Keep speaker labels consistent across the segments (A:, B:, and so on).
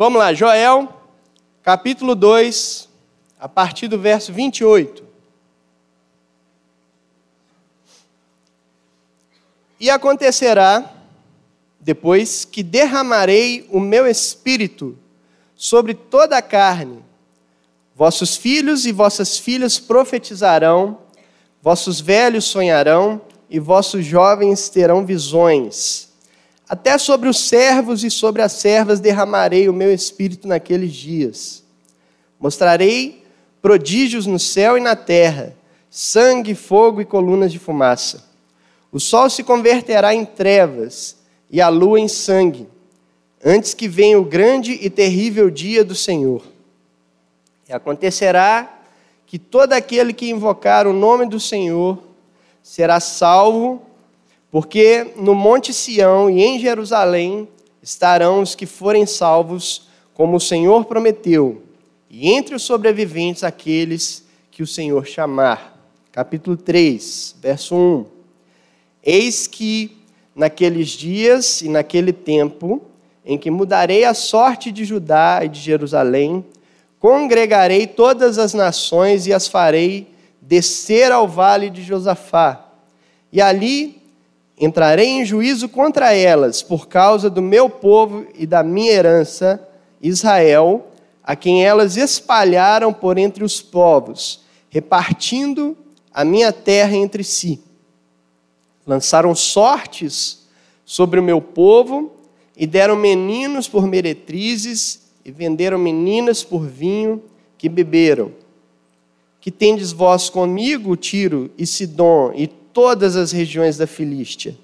A: Vamos lá, Joel, capítulo 2, a partir do verso 28. E acontecerá, depois, que derramarei o meu espírito sobre toda a carne. Vossos filhos e vossas filhas profetizarão, vossos velhos sonharão, e vossos jovens terão visões. Até sobre os servos e sobre as servas derramarei o meu espírito naqueles dias. Mostrarei prodígios no céu e na terra, sangue, fogo e colunas de fumaça. O sol se converterá em trevas e a lua em sangue, antes que venha o grande e terrível dia do Senhor. E acontecerá que todo aquele que invocar o nome do Senhor será salvo porque no Monte Sião e em Jerusalém estarão os que forem salvos, como o Senhor prometeu, e entre os sobreviventes aqueles que o Senhor chamar. Capítulo 3, verso 1. Eis que naqueles dias e naquele tempo, em que mudarei a sorte de Judá e de Jerusalém, congregarei todas as nações e as farei descer ao vale de Josafá. E ali entrarei em juízo contra elas por causa do meu povo e da minha herança, Israel, a quem elas espalharam por entre os povos, repartindo a minha terra entre si. Lançaram sortes sobre o meu povo e deram meninos por meretrizes e venderam meninas por vinho que beberam. Que tendes vós comigo, Tiro e Sidom, e todas as regiões da Filístia.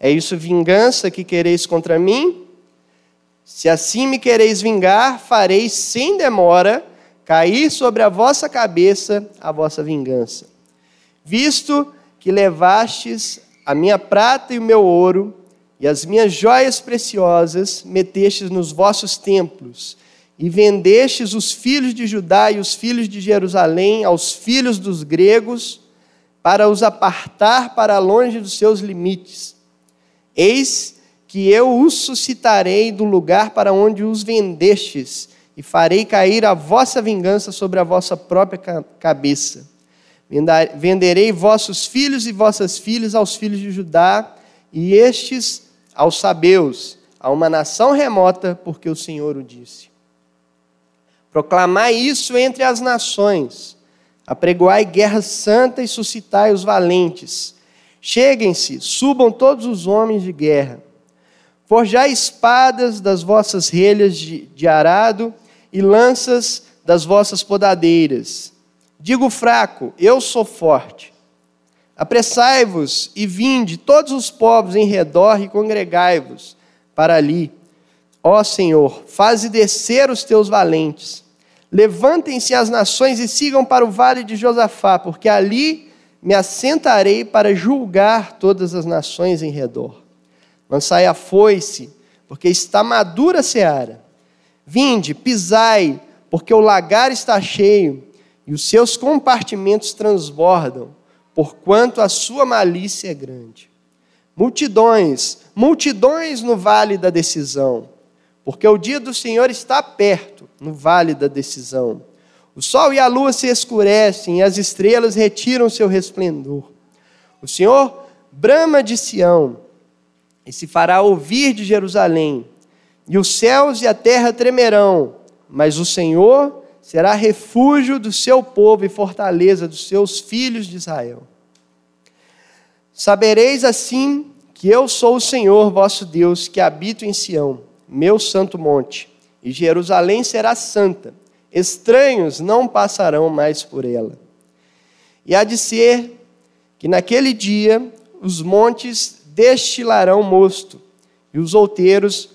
A: É isso vingança que quereis contra mim? Se assim me quereis vingar, farei sem demora cair sobre a vossa cabeça a vossa vingança. Visto que levastes a minha prata e o meu ouro, e as minhas joias preciosas metestes nos vossos templos, e vendestes os filhos de Judá e os filhos de Jerusalém aos filhos dos gregos, para os apartar para longe dos seus limites. Eis que eu os suscitarei do lugar para onde os vendestes, e farei cair a vossa vingança sobre a vossa própria cabeça. Venderei vossos filhos e vossas filhas aos filhos de Judá, e estes aos sabeus, a uma nação remota, porque o Senhor o disse. Proclamai isso entre as nações Apregoai guerra santa e suscitai os valentes. Cheguem-se, subam todos os homens de guerra. Forjai espadas das vossas relhas de, de arado e lanças das vossas podadeiras. Digo fraco, eu sou forte. Apressai-vos e vinde todos os povos em redor e congregai-vos para ali. Ó Senhor, faze descer os teus valentes Levantem-se as nações e sigam para o vale de Josafá, porque ali me assentarei para julgar todas as nações em redor. Lançai a foice, porque está madura a seara. Vinde, pisai, porque o lagar está cheio e os seus compartimentos transbordam, porquanto a sua malícia é grande. Multidões, multidões no vale da decisão porque o dia do Senhor está perto, no vale da decisão. O sol e a lua se escurecem e as estrelas retiram seu resplendor. O Senhor brama de Sião e se fará ouvir de Jerusalém, e os céus e a terra tremerão, mas o Senhor será refúgio do seu povo e fortaleza dos seus filhos de Israel. Sabereis assim que eu sou o Senhor vosso Deus, que habito em Sião meu santo monte, e Jerusalém será santa. Estranhos não passarão mais por ela. E há de ser que naquele dia os montes destilarão mosto, e os outeiros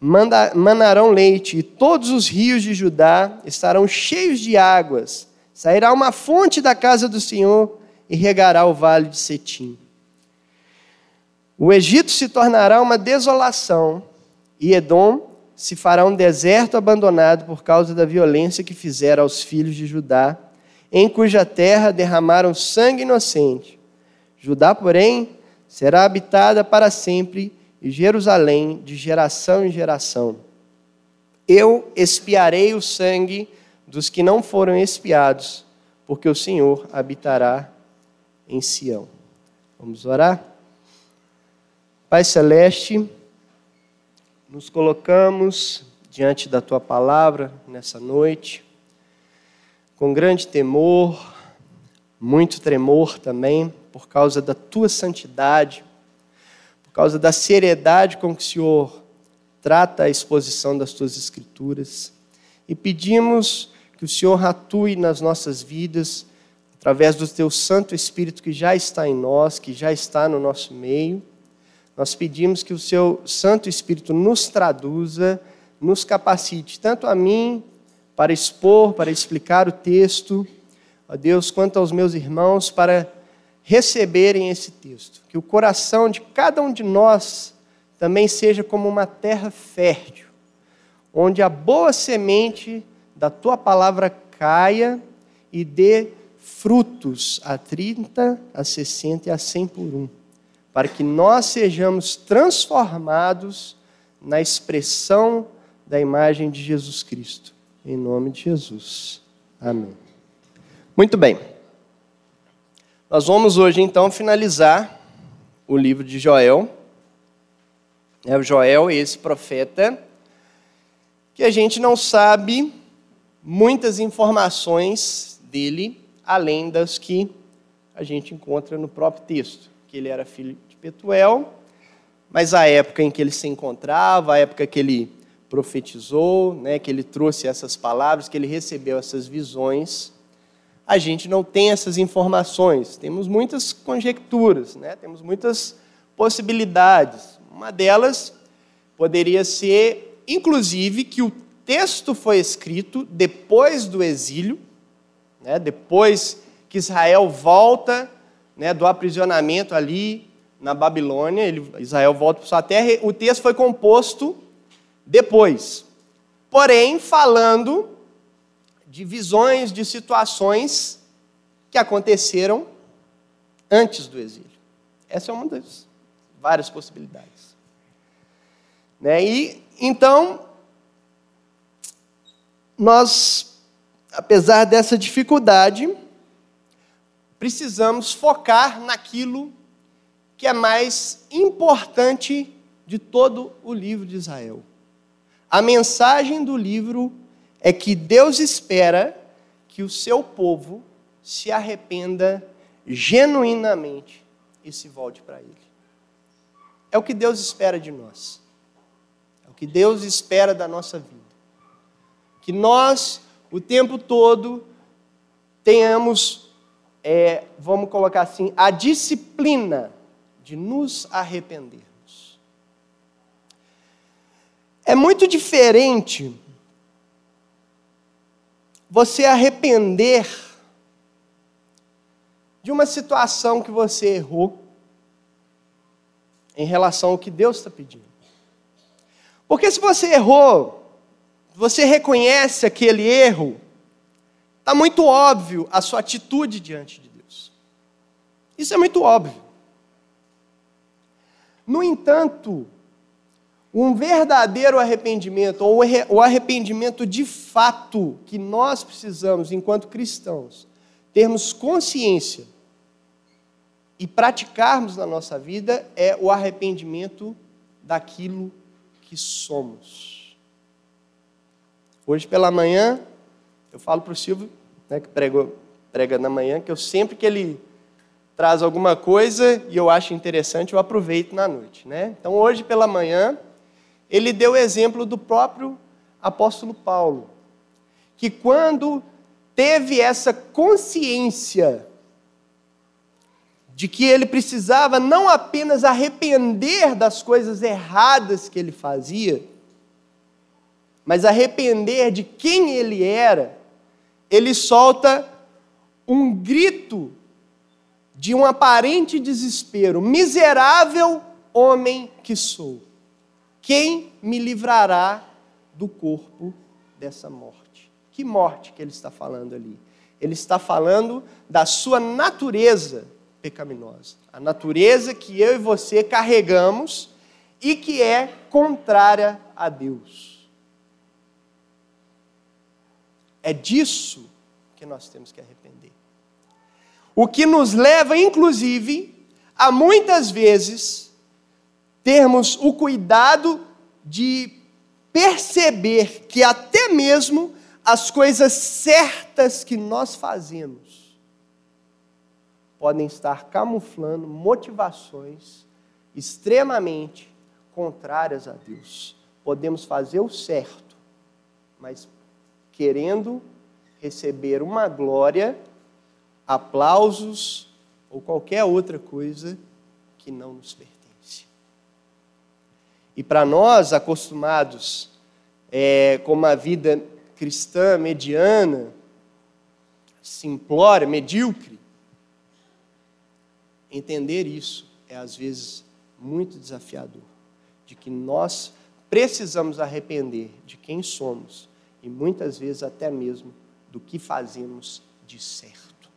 A: manarão leite, e todos os rios de Judá estarão cheios de águas. Sairá uma fonte da casa do Senhor e regará o vale de Setim. O Egito se tornará uma desolação, e Edom se fará um deserto abandonado por causa da violência que fizeram aos filhos de Judá, em cuja terra derramaram sangue inocente. Judá, porém, será habitada para sempre, e Jerusalém de geração em geração. Eu expiarei o sangue dos que não foram expiados, porque o Senhor habitará em Sião. Vamos orar? Pai Celeste, nos colocamos diante da tua palavra nessa noite, com grande temor, muito tremor também, por causa da tua santidade, por causa da seriedade com que o Senhor trata a exposição das tuas escrituras. E pedimos que o Senhor atue nas nossas vidas, através do teu Santo Espírito que já está em nós, que já está no nosso meio. Nós pedimos que o seu Santo Espírito nos traduza, nos capacite, tanto a mim, para expor, para explicar o texto, a Deus, quanto aos meus irmãos, para receberem esse texto. Que o coração de cada um de nós também seja como uma terra fértil, onde a boa semente da tua palavra caia e dê frutos a 30, a 60 e a 100 por um, para que nós sejamos transformados na expressão da imagem de Jesus Cristo. Em nome de Jesus. Amém. Muito bem. Nós vamos hoje então finalizar o livro de Joel. É o Joel, esse profeta, que a gente não sabe muitas informações dele, além das que a gente encontra no próprio texto, que ele era filho de Petuel, mas a época em que ele se encontrava, a época que ele profetizou, né, que ele trouxe essas palavras, que ele recebeu essas visões, a gente não tem essas informações. Temos muitas conjecturas, né? temos muitas possibilidades. Uma delas poderia ser, inclusive, que o texto foi escrito depois do exílio, né? depois que Israel volta né, do aprisionamento ali na Babilônia, ele, Israel volta para sua terra, o texto foi composto depois. Porém, falando de visões, de situações que aconteceram antes do exílio. Essa é uma das várias possibilidades. Né? E então nós, apesar dessa dificuldade, precisamos focar naquilo que é mais importante de todo o livro de Israel. A mensagem do livro é que Deus espera que o seu povo se arrependa genuinamente e se volte para Ele. É o que Deus espera de nós. É o que Deus espera da nossa vida. Que nós, o tempo todo, tenhamos, é, vamos colocar assim, a disciplina de nos arrependermos. É muito diferente você arrepender de uma situação que você errou em relação ao que Deus está pedindo. Porque se você errou, você reconhece aquele erro, está muito óbvio a sua atitude diante de Deus. Isso é muito óbvio. No entanto, um verdadeiro arrependimento, ou o arrependimento de fato que nós precisamos, enquanto cristãos, termos consciência e praticarmos na nossa vida, é o arrependimento daquilo que somos. Hoje pela manhã, eu falo para o Silvio, né, que pregou, prega na manhã, que eu sempre que ele traz alguma coisa e eu acho interessante, eu aproveito na noite. Né? Então hoje pela manhã, ele deu o exemplo do próprio apóstolo Paulo, que quando teve essa consciência de que ele precisava não apenas arrepender das coisas erradas que ele fazia, mas arrepender de quem ele era, ele solta um grito de um aparente desespero: miserável homem que sou. Quem me livrará do corpo dessa morte? Que morte que ele está falando ali? Ele está falando da sua natureza pecaminosa. A natureza que eu e você carregamos e que é contrária a Deus. É disso que nós temos que arrepender. O que nos leva, inclusive, a muitas vezes termos o cuidado de perceber que até mesmo as coisas certas que nós fazemos podem estar camuflando motivações extremamente contrárias a Deus. Podemos fazer o certo, mas querendo receber uma glória, aplausos ou qualquer outra coisa que não nos pertence. E para nós, acostumados é, com uma vida cristã mediana, simplória, medíocre, entender isso é às vezes muito desafiador, de que nós precisamos arrepender de quem somos e muitas vezes até mesmo do que fazemos de certo.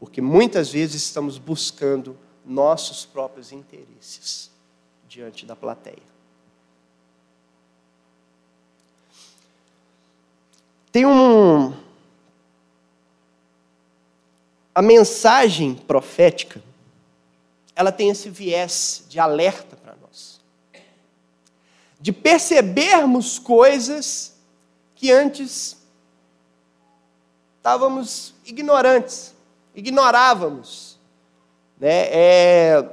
A: Porque muitas vezes estamos buscando nossos próprios interesses diante da plateia. Tem um. A mensagem profética, ela tem esse viés de alerta para nós. De percebermos coisas que antes estávamos ignorantes ignorávamos. Né? É,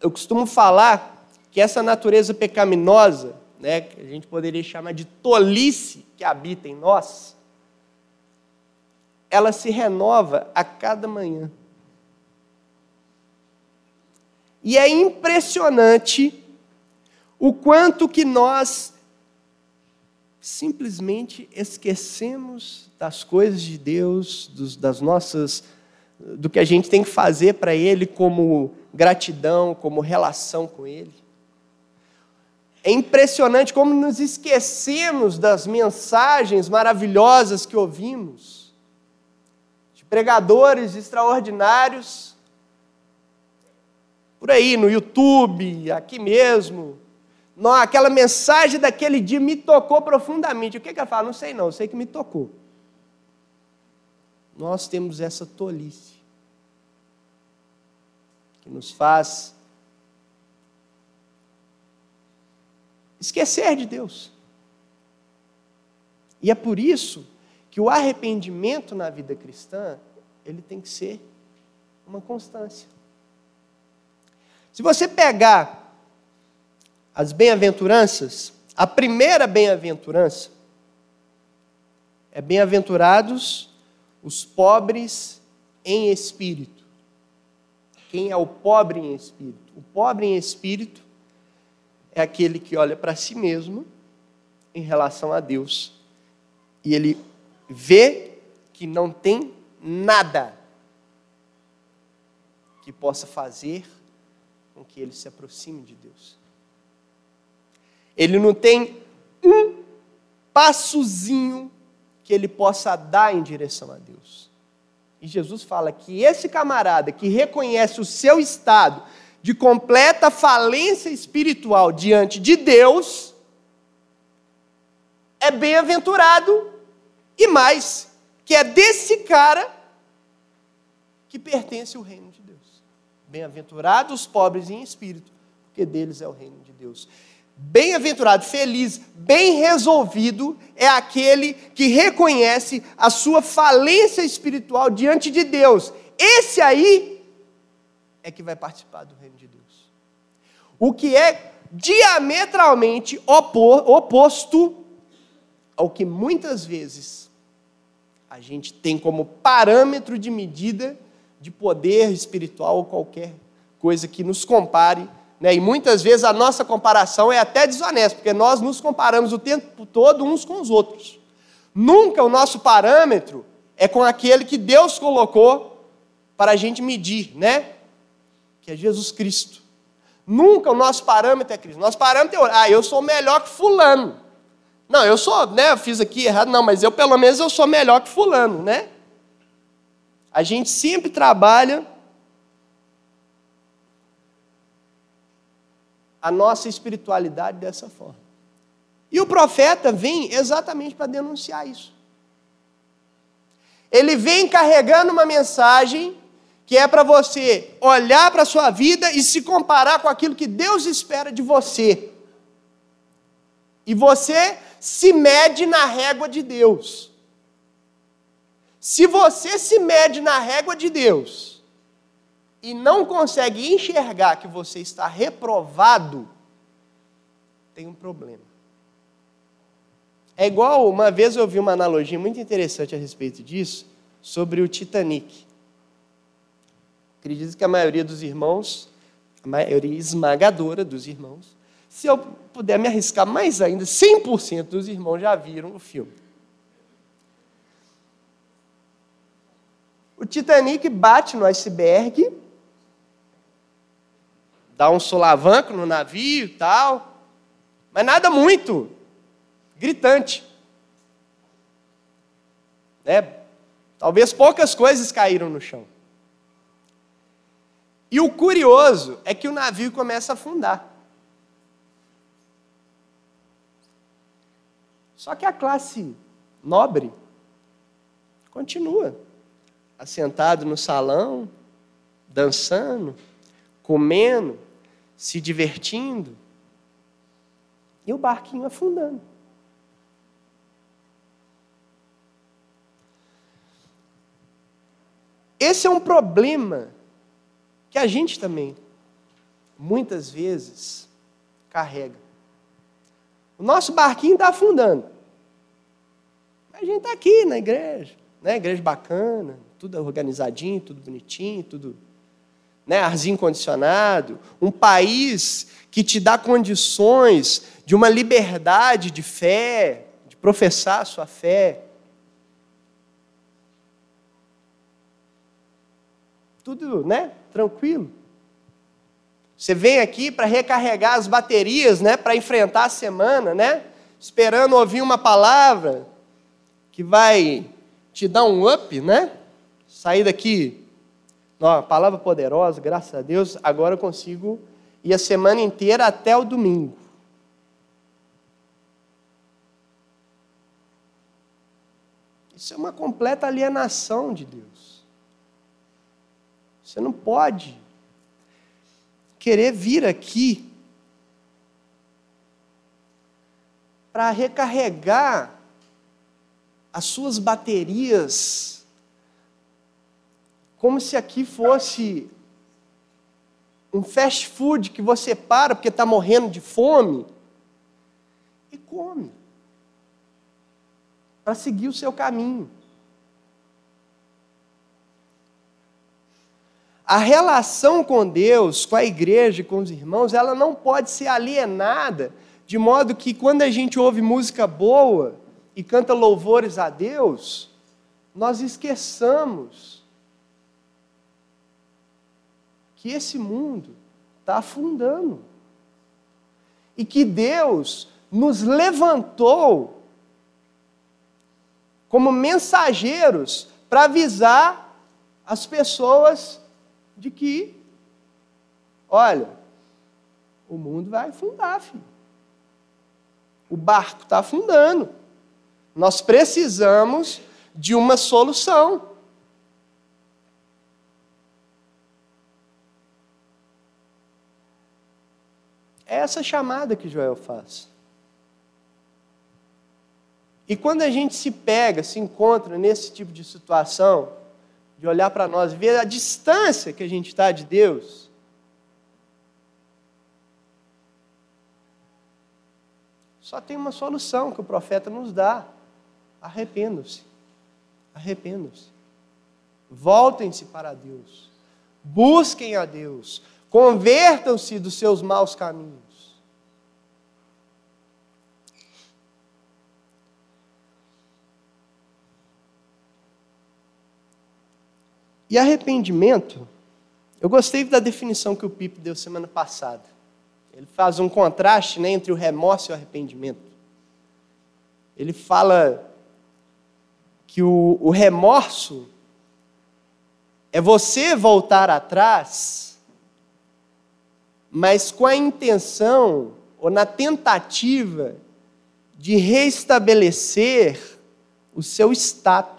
A: eu costumo falar que essa natureza pecaminosa, né, que a gente poderia chamar de tolice que habita em nós, ela se renova a cada manhã. E é impressionante o quanto que nós simplesmente esquecemos das coisas de Deus, dos, das nossas do que a gente tem que fazer para Ele como gratidão, como relação com Ele. É impressionante como nos esquecemos das mensagens maravilhosas que ouvimos, de pregadores extraordinários, por aí, no YouTube, aqui mesmo. Não, aquela mensagem daquele dia me tocou profundamente. O que, que ela fala? Não sei não, eu sei que me tocou nós temos essa tolice que nos faz esquecer de Deus. E é por isso que o arrependimento na vida cristã, ele tem que ser uma constância. Se você pegar as bem-aventuranças, a primeira bem-aventurança é bem-aventurados os pobres em espírito. Quem é o pobre em espírito? O pobre em espírito é aquele que olha para si mesmo em relação a Deus e ele vê que não tem nada que possa fazer com que ele se aproxime de Deus. Ele não tem um passozinho que ele possa dar em direção a Deus. E Jesus fala que esse camarada que reconhece o seu estado de completa falência espiritual diante de Deus é bem-aventurado e mais, que é desse cara que pertence ao reino de Deus. Bem-aventurados os pobres em espírito, porque deles é o reino de Deus. Bem-aventurado, feliz, bem resolvido é aquele que reconhece a sua falência espiritual diante de Deus. Esse aí é que vai participar do reino de Deus. O que é diametralmente oposto ao que muitas vezes a gente tem como parâmetro de medida de poder espiritual ou qualquer coisa que nos compare né? E muitas vezes a nossa comparação é até desonesta, porque nós nos comparamos o tempo todo uns com os outros. Nunca o nosso parâmetro é com aquele que Deus colocou para a gente medir, né? Que é Jesus Cristo. Nunca o nosso parâmetro é Cristo. Nosso parâmetro é, ah, eu sou melhor que fulano. Não, eu sou, né, eu fiz aqui errado, não, mas eu pelo menos eu sou melhor que fulano, né? A gente sempre trabalha a nossa espiritualidade dessa forma. E o profeta vem exatamente para denunciar isso. Ele vem carregando uma mensagem que é para você olhar para a sua vida e se comparar com aquilo que Deus espera de você. E você se mede na régua de Deus. Se você se mede na régua de Deus e não consegue enxergar que você está reprovado, tem um problema. É igual, uma vez eu vi uma analogia muito interessante a respeito disso, sobre o Titanic. Acredito que a maioria dos irmãos, a maioria esmagadora dos irmãos, se eu puder me arriscar mais ainda, 100% dos irmãos já viram o filme. O Titanic bate no iceberg, dá um solavanco no navio e tal, mas nada muito gritante. Né? Talvez poucas coisas caíram no chão. E o curioso é que o navio começa a afundar. Só que a classe nobre continua assentado no salão, dançando, comendo, se divertindo, e o barquinho afundando. Esse é um problema que a gente também, muitas vezes, carrega. O nosso barquinho está afundando. A gente está aqui na igreja, né? Igreja bacana, tudo organizadinho, tudo bonitinho, tudo né? arzinho condicionado. Um país que te dá condições de uma liberdade de fé, de professar a sua fé. Tudo, né? Tranquilo. Você vem aqui para recarregar as baterias, né, para enfrentar a semana, né? Esperando ouvir uma palavra que vai te dar um up, né? Sair daqui, ó, palavra poderosa, graças a Deus, agora eu consigo ir a semana inteira até o domingo. Isso é uma completa alienação de Deus. Você não pode querer vir aqui para recarregar as suas baterias, como se aqui fosse um fast food que você para porque está morrendo de fome e come para seguir o seu caminho. A relação com Deus, com a igreja, com os irmãos, ela não pode ser alienada, de modo que quando a gente ouve música boa e canta louvores a Deus, nós esqueçamos que esse mundo está afundando e que Deus nos levantou como mensageiros para avisar as pessoas de que, olha, o mundo vai afundar, filho. O barco está afundando. Nós precisamos de uma solução. É essa chamada que Joel faz. E quando a gente se pega, se encontra nesse tipo de situação, de olhar para nós, ver a distância que a gente está de Deus. Só tem uma solução que o profeta nos dá: arrependam-se. Arrependam-se. Voltem-se para Deus. Busquem a Deus. Convertam-se dos seus maus caminhos. E arrependimento, eu gostei da definição que o Pipo deu semana passada. Ele faz um contraste né, entre o remorso e o arrependimento. Ele fala que o, o remorso é você voltar atrás, mas com a intenção ou na tentativa de restabelecer o seu status.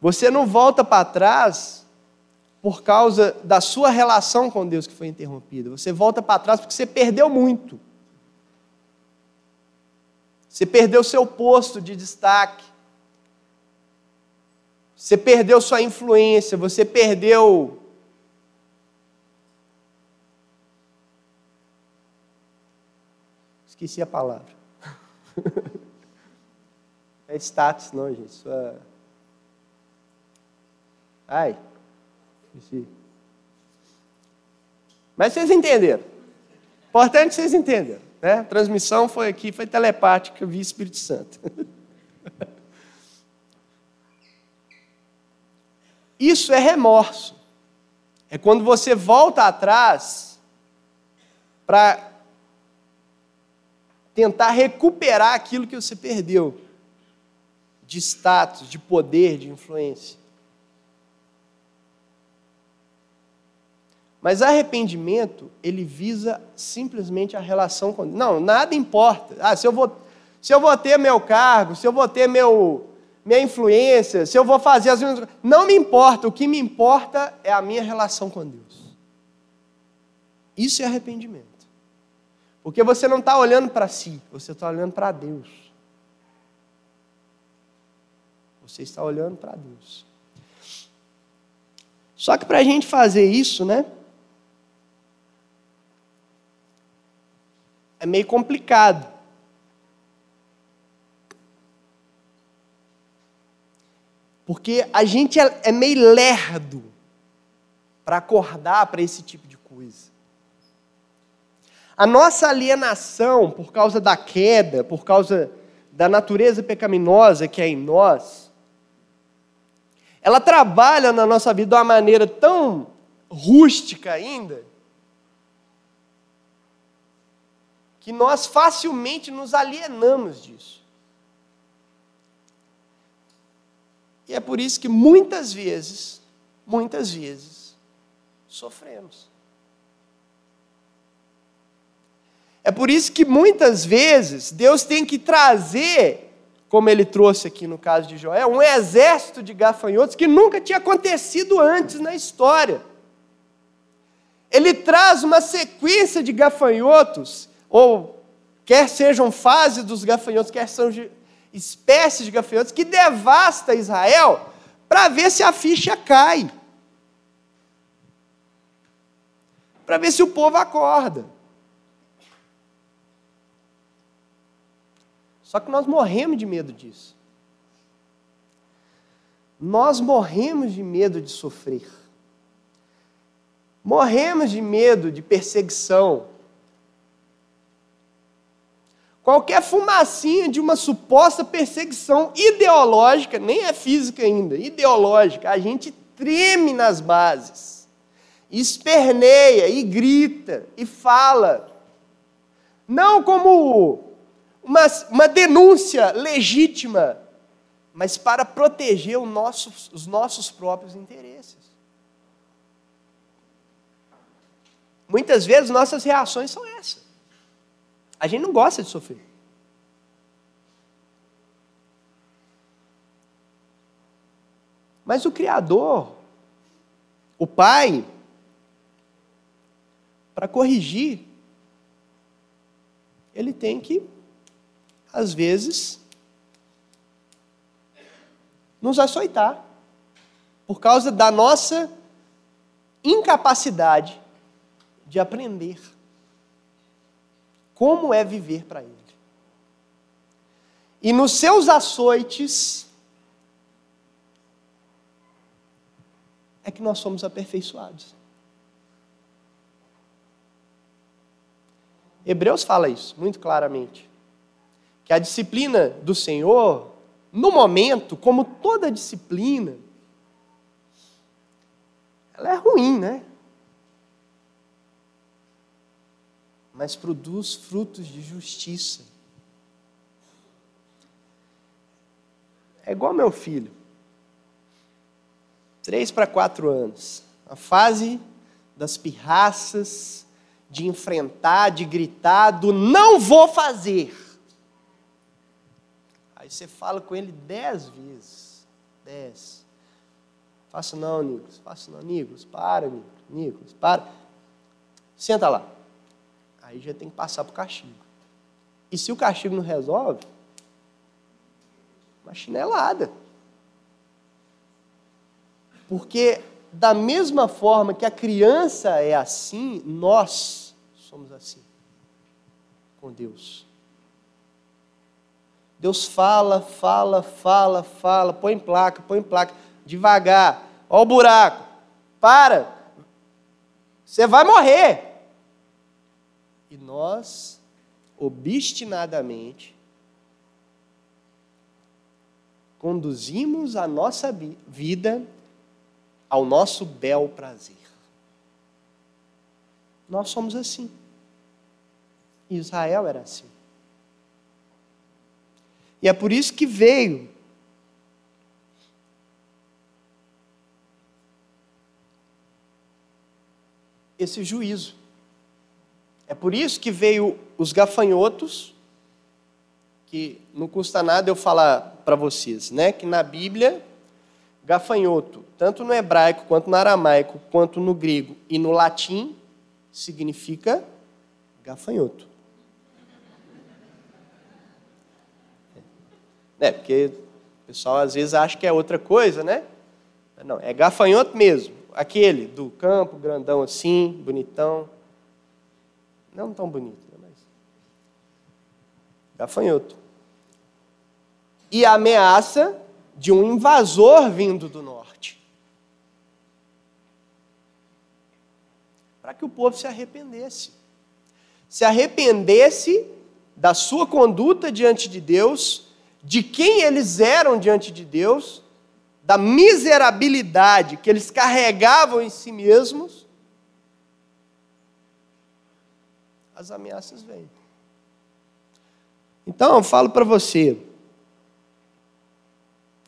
A: Você não volta para trás por causa da sua relação com Deus que foi interrompida. Você volta para trás porque você perdeu muito. Você perdeu seu posto de destaque. Você perdeu sua influência, você perdeu Esqueci a palavra. é status, não, gente. É... Ai, esqueci. Mas vocês entenderam. Importante vocês entenderam. Né? A transmissão foi aqui, foi telepática, eu vi Espírito Santo. Isso é remorso. É quando você volta atrás para tentar recuperar aquilo que você perdeu de status, de poder, de influência. Mas arrependimento, ele visa simplesmente a relação com Deus. Não, nada importa. Ah, se eu vou, se eu vou ter meu cargo, se eu vou ter meu, minha influência, se eu vou fazer as minhas Não me importa. O que me importa é a minha relação com Deus. Isso é arrependimento. Porque você não está olhando para si, você está olhando para Deus. Você está olhando para Deus. Só que para a gente fazer isso, né? É meio complicado. Porque a gente é, é meio lerdo para acordar para esse tipo de coisa. A nossa alienação por causa da queda, por causa da natureza pecaminosa que é em nós, ela trabalha na nossa vida de uma maneira tão rústica ainda, que nós facilmente nos alienamos disso. E é por isso que muitas vezes, muitas vezes, sofremos. É por isso que muitas vezes Deus tem que trazer, como ele trouxe aqui no caso de Joel, um exército de gafanhotos que nunca tinha acontecido antes na história. Ele traz uma sequência de gafanhotos, ou quer sejam fases dos gafanhotos, quer sejam espécies de gafanhotos, que devasta Israel para ver se a ficha cai. Para ver se o povo acorda. Só que nós morremos de medo disso. Nós morremos de medo de sofrer. Morremos de medo de perseguição. Qualquer fumacinha de uma suposta perseguição ideológica, nem é física ainda, ideológica, a gente treme nas bases, esperneia e grita e fala. Não como uma, uma denúncia legítima, mas para proteger nosso, os nossos próprios interesses. Muitas vezes nossas reações são essas. A gente não gosta de sofrer. Mas o Criador, o Pai, para corrigir, ele tem que às vezes, nos açoitar, por causa da nossa incapacidade de aprender como é viver para Ele. E nos seus açoites é que nós somos aperfeiçoados. Hebreus fala isso muito claramente que a disciplina do Senhor, no momento, como toda disciplina, ela é ruim, né? Mas produz frutos de justiça. É igual meu filho. Três para quatro anos. A fase das pirraças de enfrentar, de gritar, do não vou fazer. Aí você fala com ele dez vezes. Dez. Faça não, Nicolas. Faça não, Nicolas. Para, Nicolas. Para. Senta lá. Aí já tem que passar para o castigo. E se o castigo não resolve, uma chinelada. Porque da mesma forma que a criança é assim, nós somos assim com Deus. Deus fala, fala, fala, fala, põe placa, põe placa, devagar, ó o buraco, para, você vai morrer. E nós, obstinadamente, conduzimos a nossa vida ao nosso bel prazer. Nós somos assim. Israel era assim. E é por isso que veio esse juízo. É por isso que veio os gafanhotos, que não custa nada eu falar para vocês, né? Que na Bíblia Gafanhoto, tanto no hebraico, quanto no aramaico, quanto no grego e no latim, significa gafanhoto. É, porque o pessoal às vezes acha que é outra coisa, né? Não, é gafanhoto mesmo. Aquele do campo, grandão assim, bonitão. Não tão bonito, né, mas. Gafanhoto. E a ameaça de um invasor vindo do norte. Para que o povo se arrependesse. Se arrependesse da sua conduta diante de Deus, de quem eles eram diante de Deus, da miserabilidade que eles carregavam em si mesmos, as ameaças vêm. Então, eu falo para você,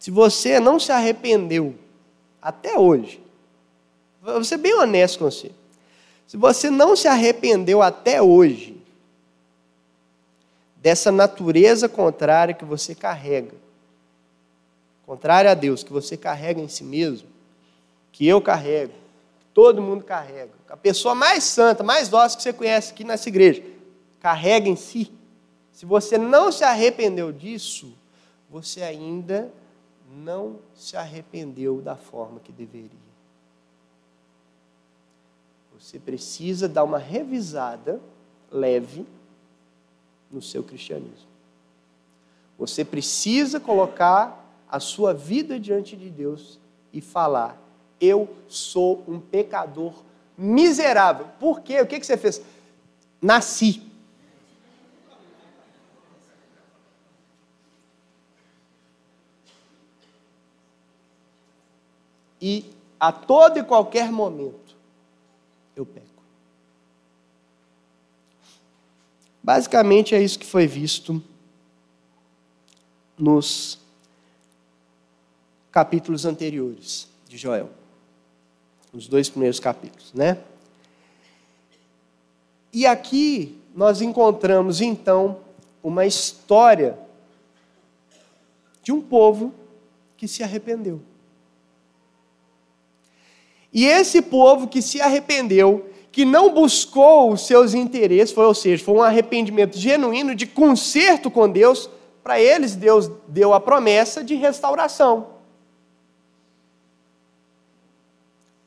A: se você não se arrependeu até hoje, vou ser bem honesto com você. Se você não se arrependeu até hoje dessa natureza contrária que você carrega, contrária a Deus, que você carrega em si mesmo, que eu carrego, que todo mundo carrega, a pessoa mais santa, mais doce que você conhece aqui nessa igreja, carrega em si. Se você não se arrependeu disso, você ainda não se arrependeu da forma que deveria. Você precisa dar uma revisada leve no seu cristianismo. Você precisa colocar a sua vida diante de Deus e falar: Eu sou um pecador miserável. Por quê? O que você fez? Nasci. e a todo e qualquer momento eu peco. Basicamente é isso que foi visto nos capítulos anteriores de Joel. Os dois primeiros capítulos, né? E aqui nós encontramos então uma história de um povo que se arrependeu. E esse povo que se arrependeu, que não buscou os seus interesses, foi, ou seja, foi um arrependimento genuíno de conserto com Deus, para eles Deus deu a promessa de restauração.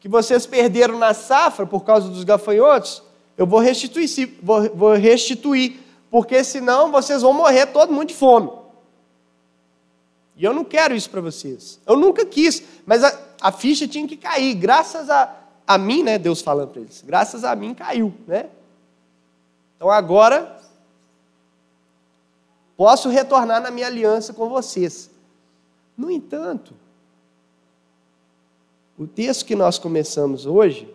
A: Que vocês perderam na safra por causa dos gafanhotos, eu vou restituir, vou, restituir, porque senão vocês vão morrer todo mundo de fome. E eu não quero isso para vocês. Eu nunca quis, mas a, a, ficha tinha que cair. Graças a, a mim, né? Deus falando para eles. Graças a mim caiu, né? Então agora posso retornar na minha aliança com vocês. No entanto, o texto que nós começamos hoje,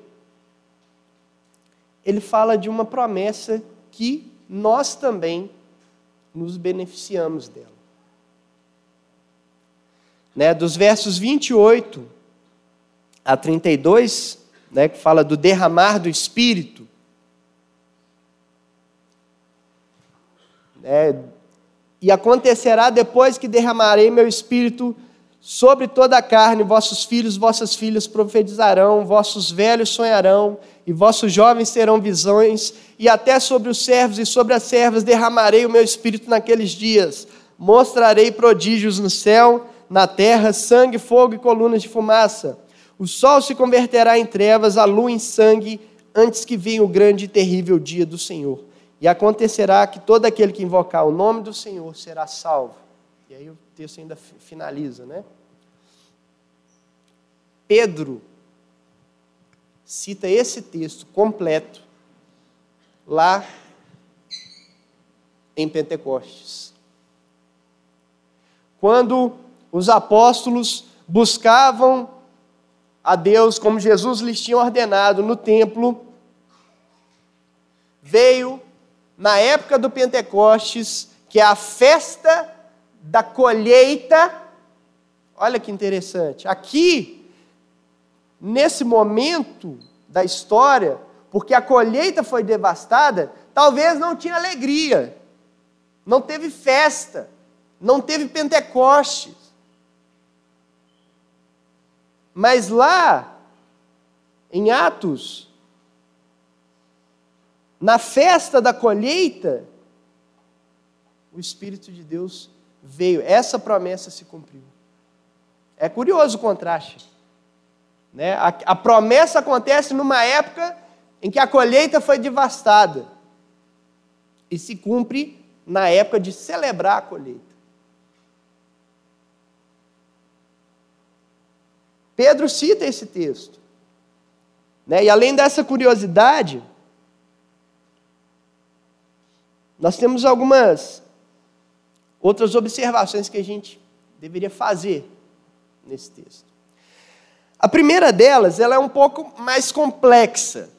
A: ele fala de uma promessa que nós também nos beneficiamos dela. Né, dos versos 28 a 32, né, que fala do derramar do Espírito, né, e acontecerá depois que derramarei meu Espírito sobre toda a carne, vossos filhos, vossas filhas profetizarão, vossos velhos sonharão, e vossos jovens terão visões, e até sobre os servos e sobre as servas derramarei o meu espírito naqueles dias. Mostrarei prodígios no céu, na terra, sangue, fogo e colunas de fumaça. O sol se converterá em trevas, a lua em sangue, antes que venha o grande e terrível dia do Senhor. E acontecerá que todo aquele que invocar o nome do Senhor será salvo. E aí o texto ainda finaliza, né? Pedro cita esse texto completo lá em Pentecostes. Quando os apóstolos buscavam a Deus como Jesus lhes tinha ordenado no templo, veio na época do Pentecostes, que é a festa da colheita. Olha que interessante. Aqui, nesse momento da história, porque a colheita foi devastada, talvez não tinha alegria, não teve festa, não teve Pentecostes. Mas lá, em Atos, na festa da colheita, o Espírito de Deus veio, essa promessa se cumpriu. É curioso o contraste. Né? A, a promessa acontece numa época em que a colheita foi devastada e se cumpre na época de celebrar a colheita. Pedro cita esse texto. Né? E além dessa curiosidade, nós temos algumas outras observações que a gente deveria fazer nesse texto. A primeira delas, ela é um pouco mais complexa.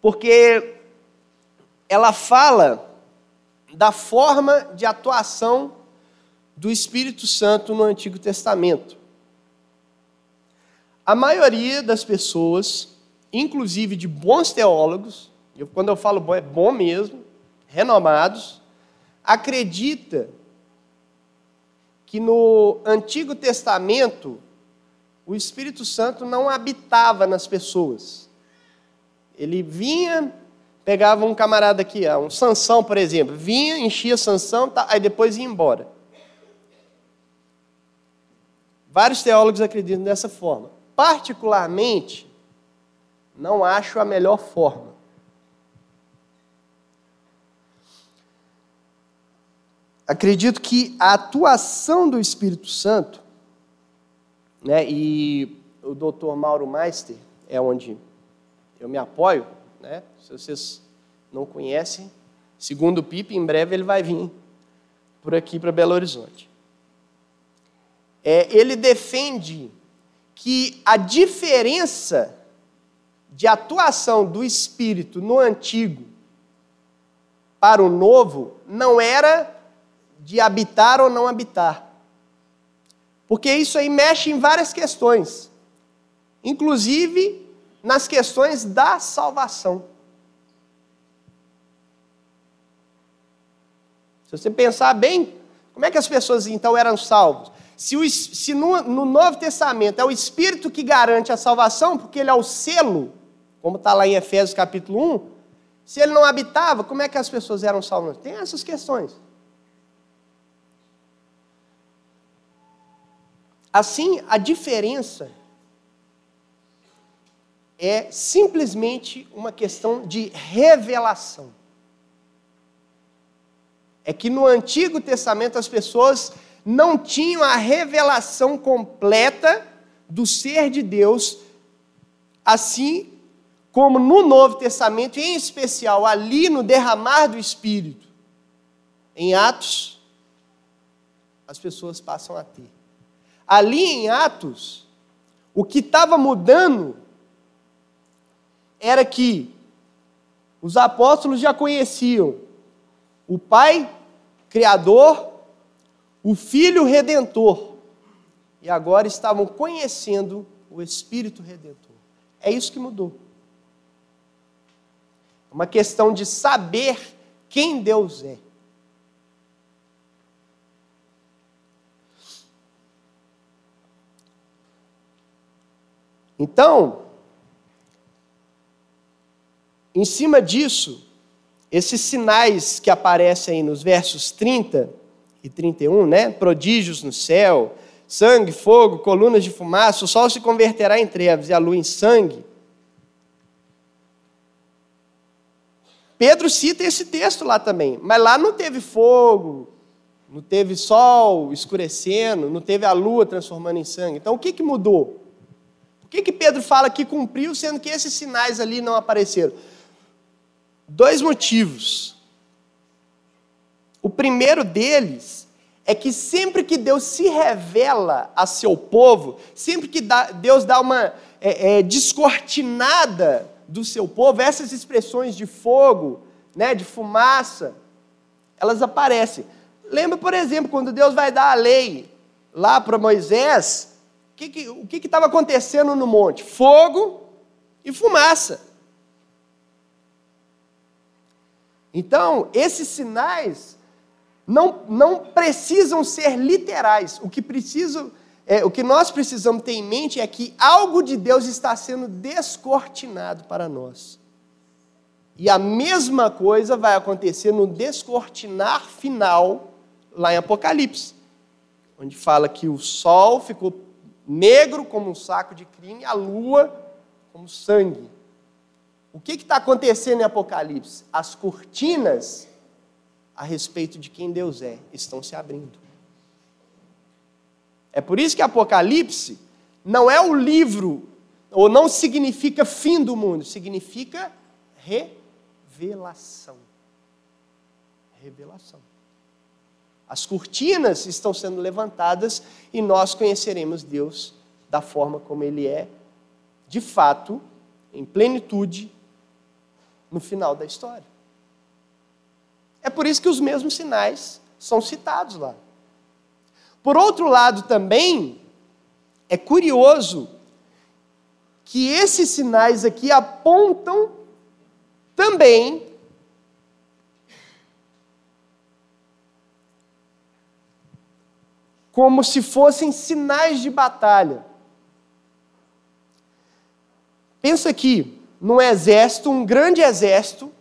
A: Porque ela fala da forma de atuação do Espírito Santo no Antigo Testamento. A maioria das pessoas, inclusive de bons teólogos, eu, quando eu falo bom, é bom mesmo, renomados, acredita que no Antigo Testamento o Espírito Santo não habitava nas pessoas. Ele vinha, pegava um camarada aqui, um Sansão, por exemplo, vinha, enchia Sansão, tá, aí depois ia embora. Vários teólogos acreditam dessa forma. Particularmente, não acho a melhor forma. Acredito que a atuação do Espírito Santo, né, e o Dr. Mauro Meister é onde eu me apoio, né, se vocês não conhecem, segundo o Pipe, em breve ele vai vir por aqui para Belo Horizonte é, ele defende que a diferença de atuação do Espírito no antigo para o novo não era de habitar ou não habitar. Porque isso aí mexe em várias questões, inclusive nas questões da salvação. Se você pensar bem, como é que as pessoas então eram salvos? Se, o, se no, no, Novo Testamento é o Espírito que garante a salvação, porque ele é o selo, como está lá em Efésios capítulo 1, se ele não habitava, como é que as pessoas eram salvas? Tem essas questões. Assim, a diferença é simplesmente uma questão de revelação. É que no Antigo Testamento as pessoas não tinham a revelação completa do ser de Deus, assim como no Novo Testamento, em especial ali no derramar do Espírito, em Atos, as pessoas passam a ter. Ali em Atos, o que estava mudando era que os apóstolos já conheciam o Pai Criador, o Filho Redentor, e agora estavam conhecendo o Espírito Redentor. É isso que mudou. uma questão de saber quem Deus é. Então, em cima disso, esses sinais que aparecem aí nos versos 30 e 31, né? Prodígios no céu, sangue, fogo, colunas de fumaça, o sol se converterá em trevas e a lua em sangue. Pedro cita esse texto lá também, mas lá não teve fogo, não teve sol escurecendo, não teve a lua transformando em sangue. Então o que, que mudou? Por que, que Pedro fala que cumpriu, sendo que esses sinais ali não apareceram? Dois motivos. O primeiro deles é que sempre que Deus se revela a seu povo, sempre que Deus dá uma é, é, descortinada do seu povo, essas expressões de fogo, né, de fumaça, elas aparecem. Lembra, por exemplo, quando Deus vai dar a lei lá para Moisés, que que, o que estava acontecendo no monte? Fogo e fumaça. Então, esses sinais não, não precisam ser literais. O que, preciso, é, o que nós precisamos ter em mente é que algo de Deus está sendo descortinado para nós. E a mesma coisa vai acontecer no descortinar final, lá em Apocalipse, onde fala que o sol ficou negro como um saco de crime, a lua como sangue. O que está acontecendo em Apocalipse? As cortinas a respeito de quem Deus é estão se abrindo. É por isso que Apocalipse não é o livro, ou não significa fim do mundo, significa revelação. Revelação. As cortinas estão sendo levantadas e nós conheceremos Deus da forma como Ele é, de fato, em plenitude, no final da história. É por isso que os mesmos sinais são citados lá. Por outro lado, também, é curioso que esses sinais aqui apontam também como se fossem sinais de batalha. Pensa aqui num exército, um grande exército,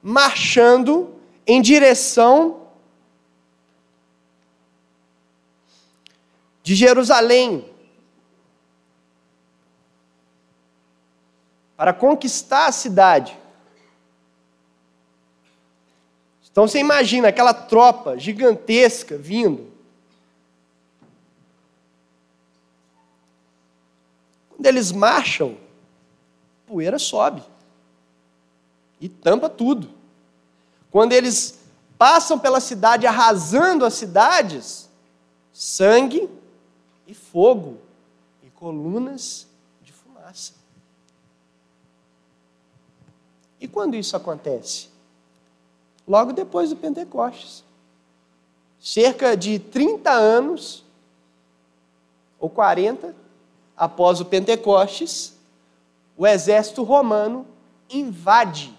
A: marchando em direção de Jerusalém para conquistar a cidade. Então você imagina aquela tropa gigantesca vindo. Quando eles marcham, poeira sobe e tampa tudo. Quando eles passam pela cidade arrasando as cidades, sangue e fogo e colunas de fumaça. E quando isso acontece? Logo depois do Pentecostes. Cerca de 30 anos, ou 40, após o Pentecostes, o exército romano invade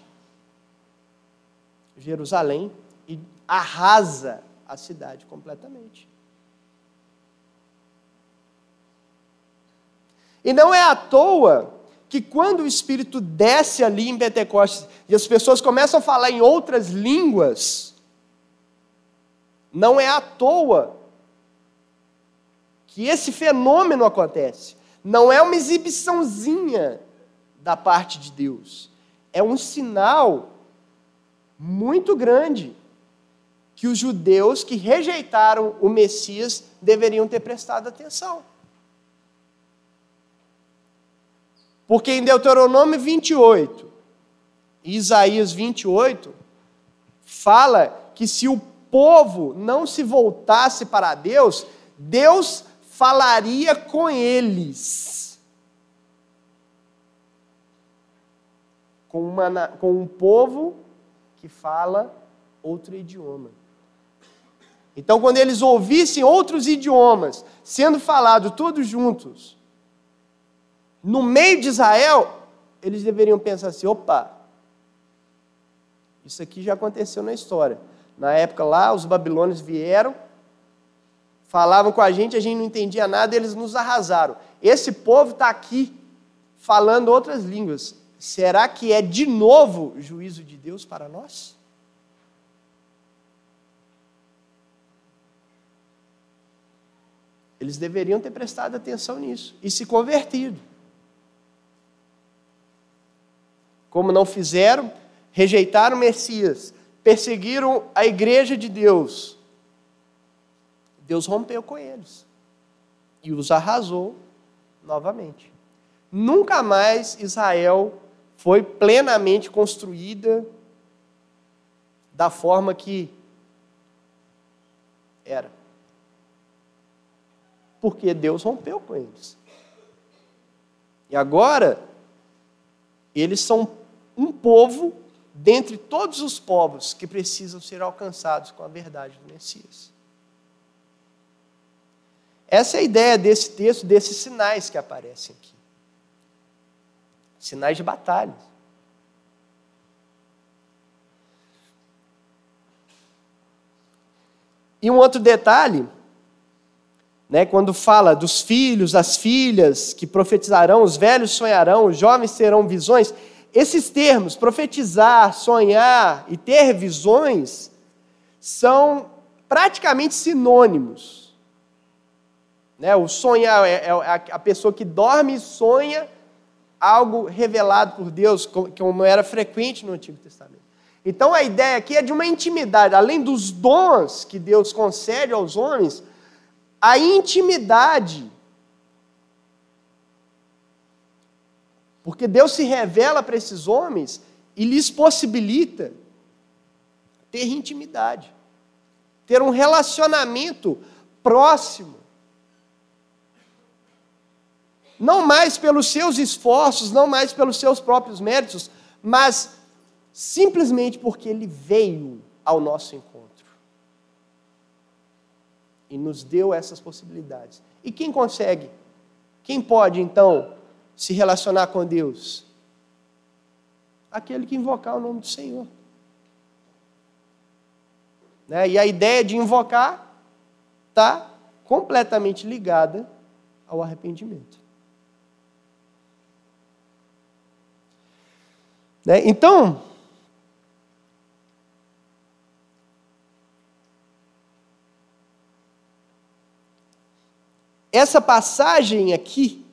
A: Jerusalém e arrasa a cidade completamente. E não é à toa que quando o Espírito desce ali em Pentecostes e as pessoas começam a falar em outras línguas, não é à toa que esse fenômeno acontece. Não é uma exibiçãozinha da parte de Deus. É um sinal muito grande que os judeus que rejeitaram o Messias deveriam ter prestado atenção. Porque em Deuteronômio 28 e Isaías 28 fala que se o povo não se voltasse para Deus, Deus falaria com eles. Com, uma, com um povo que fala outro idioma. Então, quando eles ouvissem outros idiomas sendo falados todos juntos, no meio de Israel, eles deveriam pensar assim: opa, Isso aqui já aconteceu na história. Na época lá, os babilônios vieram, falavam com a gente, a gente não entendia nada, eles nos arrasaram. Esse povo está aqui falando outras línguas. Será que é de novo juízo de Deus para nós? Eles deveriam ter prestado atenção nisso e se convertido. Como não fizeram, rejeitaram o Messias, perseguiram a igreja de Deus. Deus rompeu com eles e os arrasou novamente. Nunca mais Israel foi plenamente construída da forma que era. Porque Deus rompeu com eles. E agora, eles são um povo dentre todos os povos que precisam ser alcançados com a verdade do Messias. Essa é a ideia desse texto, desses sinais que aparecem aqui sinais de batalha. E um outro detalhe, né, quando fala dos filhos, das filhas que profetizarão, os velhos sonharão, os jovens terão visões, esses termos, profetizar, sonhar e ter visões, são praticamente sinônimos. Né, o sonhar é, é a pessoa que dorme e sonha algo revelado por Deus, como era frequente no Antigo Testamento. Então a ideia aqui é de uma intimidade, além dos dons que Deus concede aos homens, a intimidade. Porque Deus se revela para esses homens e lhes possibilita ter intimidade, ter um relacionamento próximo não mais pelos seus esforços, não mais pelos seus próprios méritos, mas simplesmente porque ele veio ao nosso encontro e nos deu essas possibilidades. E quem consegue? Quem pode então se relacionar com Deus? Aquele que invocar o nome do Senhor. Né? E a ideia de invocar está completamente ligada ao arrependimento. Né? Então, essa passagem aqui,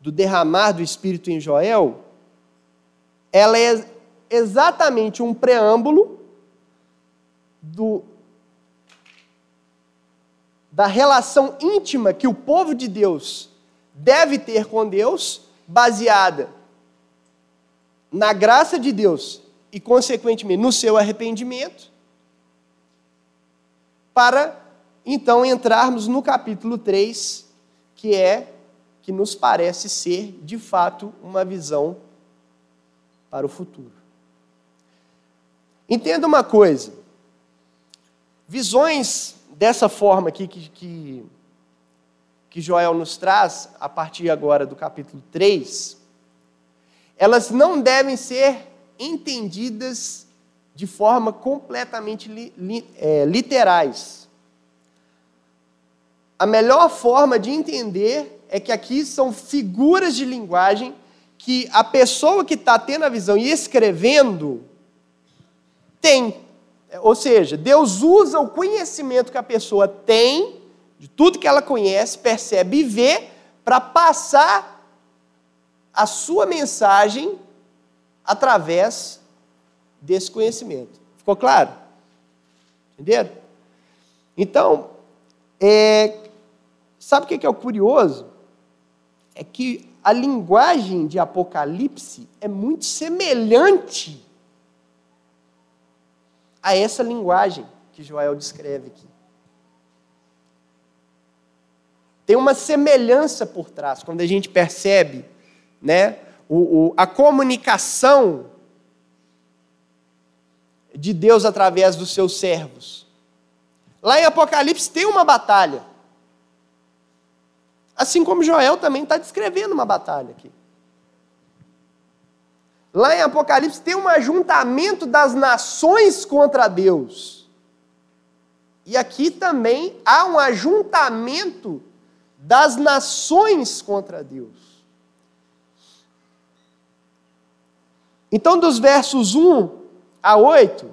A: do derramar do Espírito em Joel, ela é exatamente um preâmbulo do, da relação íntima que o povo de Deus deve ter com Deus, baseada na graça de Deus e, consequentemente, no seu arrependimento, para então entrarmos no capítulo 3, que é, que nos parece ser, de fato, uma visão para o futuro. Entenda uma coisa: visões dessa forma aqui que, que, que Joel nos traz, a partir agora do capítulo 3, elas não devem ser entendidas de forma completamente li, li, é, literais. A melhor forma de entender é que aqui são figuras de linguagem que a pessoa que está tendo a visão e escrevendo tem. Ou seja, Deus usa o conhecimento que a pessoa tem, de tudo que ela conhece, percebe e vê, para passar a sua mensagem através desse conhecimento. Ficou claro? Entenderam? Então, é, sabe o que é o curioso? É que a linguagem de Apocalipse é muito semelhante a essa linguagem que Joel descreve aqui. Tem uma semelhança por trás, quando a gente percebe né, o, o, a comunicação de Deus através dos seus servos. Lá em Apocalipse tem uma batalha. Assim como Joel também está descrevendo uma batalha aqui. lá em Apocalipse tem um ajuntamento das nações contra Deus. E aqui também há um ajuntamento das nações contra Deus. Então, dos versos 1 a 8,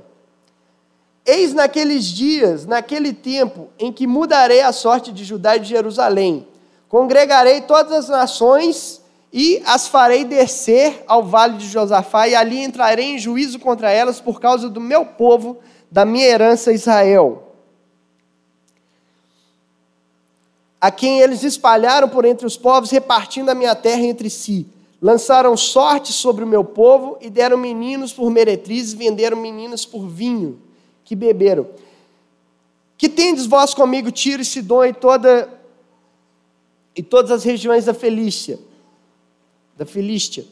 A: eis naqueles dias, naquele tempo, em que mudarei a sorte de Judá e de Jerusalém, congregarei todas as nações e as farei descer ao vale de Josafá, e ali entrarei em juízo contra elas por causa do meu povo, da minha herança Israel. a quem eles espalharam por entre os povos, repartindo a minha terra entre si. Lançaram sorte sobre o meu povo e deram meninos por meretrizes, venderam meninas por vinho que beberam. Que tendes vós comigo Tiro e Sidom e toda e todas as regiões da Felícia, da Filístia.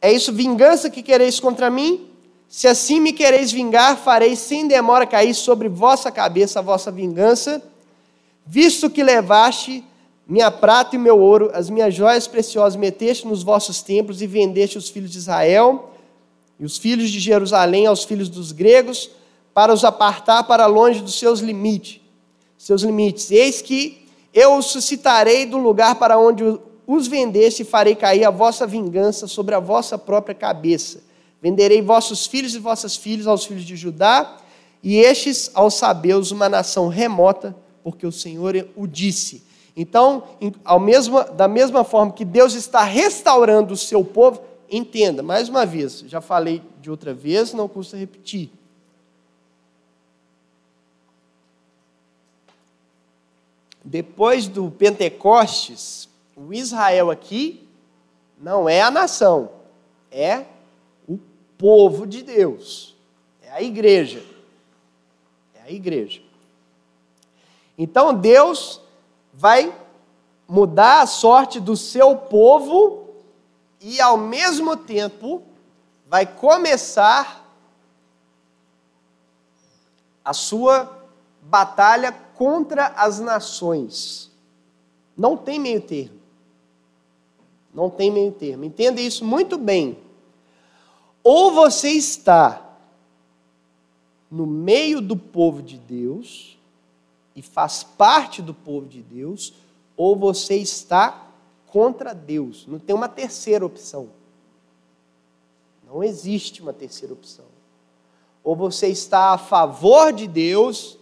A: É isso vingança que quereis contra mim? Se assim me quereis vingar, farei sem demora cair sobre vossa cabeça a vossa vingança Visto que levaste minha prata e meu ouro, as minhas joias preciosas, meteste nos vossos templos e vendeste os filhos de Israel e os filhos de Jerusalém aos filhos dos gregos, para os apartar para longe dos seus limites. Seus limites. Eis que eu os suscitarei do lugar para onde os vendeste e farei cair a vossa vingança sobre a vossa própria cabeça. Venderei vossos filhos e vossas filhas aos filhos de Judá, e estes aos sabeus, uma nação remota, porque o Senhor o disse. Então, mesmo, da mesma forma que Deus está restaurando o seu povo, entenda, mais uma vez, já falei de outra vez, não custa repetir. Depois do Pentecostes, o Israel aqui não é a nação, é o povo de Deus, é a igreja. É a igreja. Então Deus vai mudar a sorte do seu povo e, ao mesmo tempo, vai começar a sua batalha contra as nações. Não tem meio termo. Não tem meio termo. Entenda isso muito bem. Ou você está no meio do povo de Deus, e faz parte do povo de Deus, ou você está contra Deus. Não tem uma terceira opção. Não existe uma terceira opção. Ou você está a favor de Deus,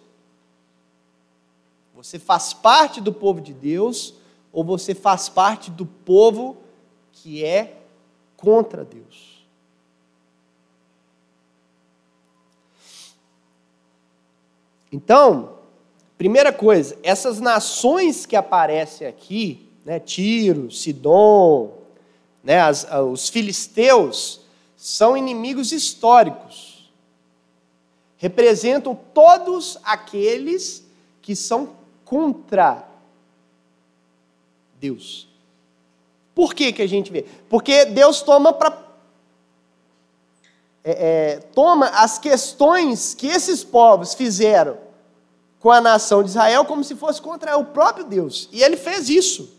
A: você faz parte do povo de Deus, ou você faz parte do povo que é contra Deus. Então, Primeira coisa, essas nações que aparecem aqui, né, Tiro, Sidom, né, as, os filisteus, são inimigos históricos. Representam todos aqueles que são contra Deus. Por que, que a gente vê? Porque Deus toma para. É, é, toma as questões que esses povos fizeram com a nação de Israel como se fosse contra o próprio Deus. E ele fez isso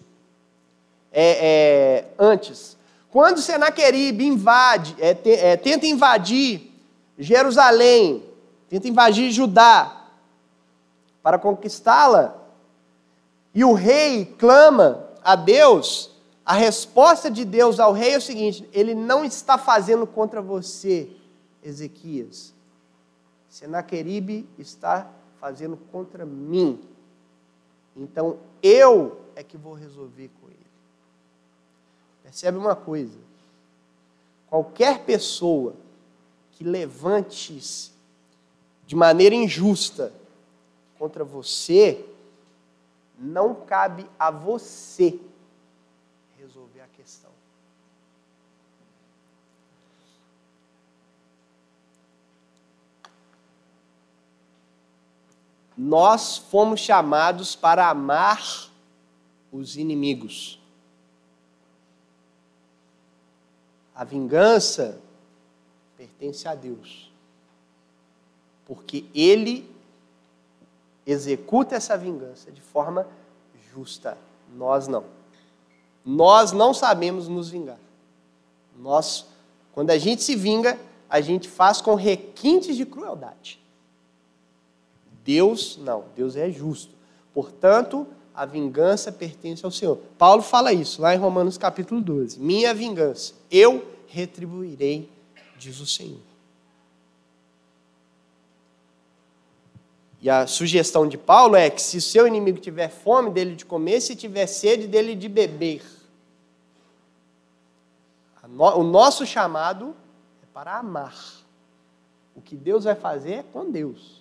A: é, é, antes. Quando Senaqueribe invade, é, te, é, tenta invadir Jerusalém, tenta invadir Judá para conquistá-la, e o rei clama a Deus, a resposta de Deus ao rei é o seguinte: ele não está fazendo contra você, Ezequias. Senaqueribe está fazendo contra mim. Então eu é que vou resolver com ele. Percebe uma coisa? Qualquer pessoa que levante-se de maneira injusta contra você, não cabe a você resolver a questão. Nós fomos chamados para amar os inimigos. A vingança pertence a Deus, porque Ele executa essa vingança de forma justa. Nós não. Nós não sabemos nos vingar. Nós Quando a gente se vinga, a gente faz com requintes de crueldade. Deus, não, Deus é justo. Portanto, a vingança pertence ao Senhor. Paulo fala isso lá em Romanos capítulo 12. Minha vingança, eu retribuirei, diz o Senhor. E a sugestão de Paulo é que se o seu inimigo tiver fome, dele de comer, se tiver sede, dele de beber. O nosso chamado é para amar. O que Deus vai fazer é com Deus.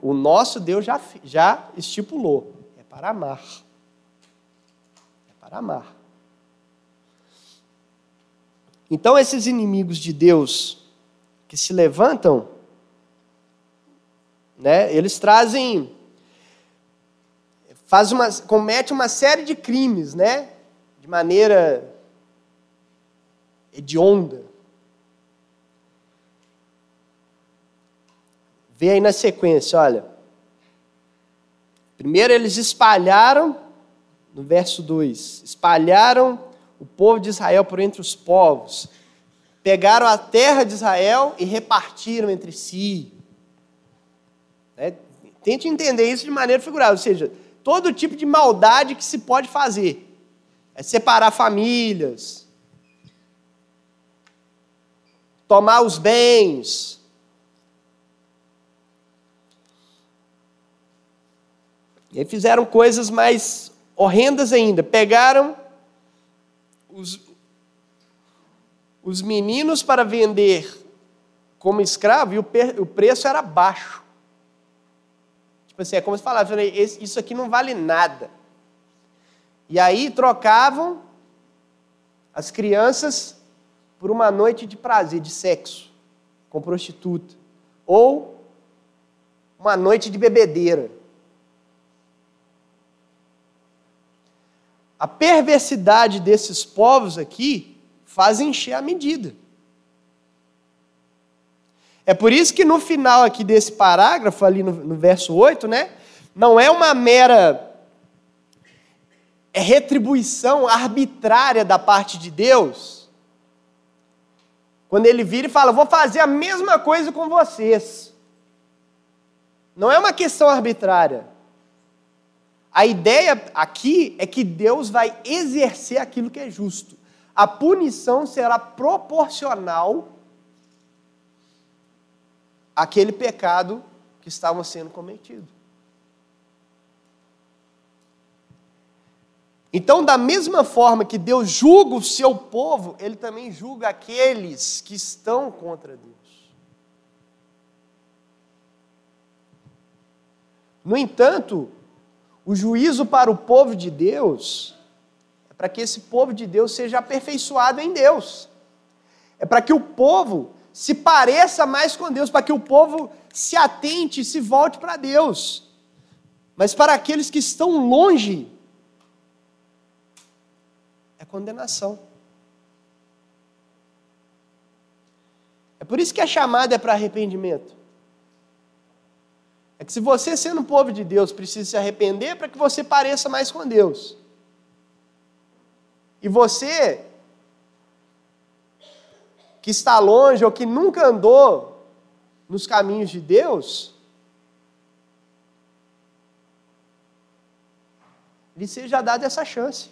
A: O nosso Deus já, já estipulou. É para amar. É para amar. Então, esses inimigos de Deus que se levantam né? Eles trazem, faz uma, comete uma série de crimes, né? De maneira hedionda. Vê aí na sequência, olha. Primeiro eles espalharam, no verso 2, espalharam o povo de Israel por entre os povos, pegaram a terra de Israel e repartiram entre si. É, tente entender isso de maneira figurada, ou seja, todo tipo de maldade que se pode fazer. É separar famílias, tomar os bens. E aí fizeram coisas mais horrendas ainda. Pegaram os, os meninos para vender como escravo e o, o preço era baixo. Tipo assim, é como se falasse, isso aqui não vale nada. E aí trocavam as crianças por uma noite de prazer, de sexo, com prostituta. Ou uma noite de bebedeira. A perversidade desses povos aqui faz encher a medida. É por isso que no final aqui desse parágrafo, ali no, no verso 8, né, não é uma mera é retribuição arbitrária da parte de Deus. Quando ele vira e fala, vou fazer a mesma coisa com vocês. Não é uma questão arbitrária. A ideia aqui é que Deus vai exercer aquilo que é justo. A punição será proporcional aquele pecado que estava sendo cometido. Então, da mesma forma que Deus julga o seu povo, Ele também julga aqueles que estão contra Deus. No entanto, o juízo para o povo de Deus é para que esse povo de Deus seja aperfeiçoado em Deus. É para que o povo se pareça mais com Deus, para que o povo se atente se volte para Deus. Mas para aqueles que estão longe, é condenação. É por isso que a chamada é para arrependimento. É que se você, sendo povo de Deus, precisa se arrepender para que você pareça mais com Deus. E você que está longe ou que nunca andou nos caminhos de Deus, lhe seja dada essa chance.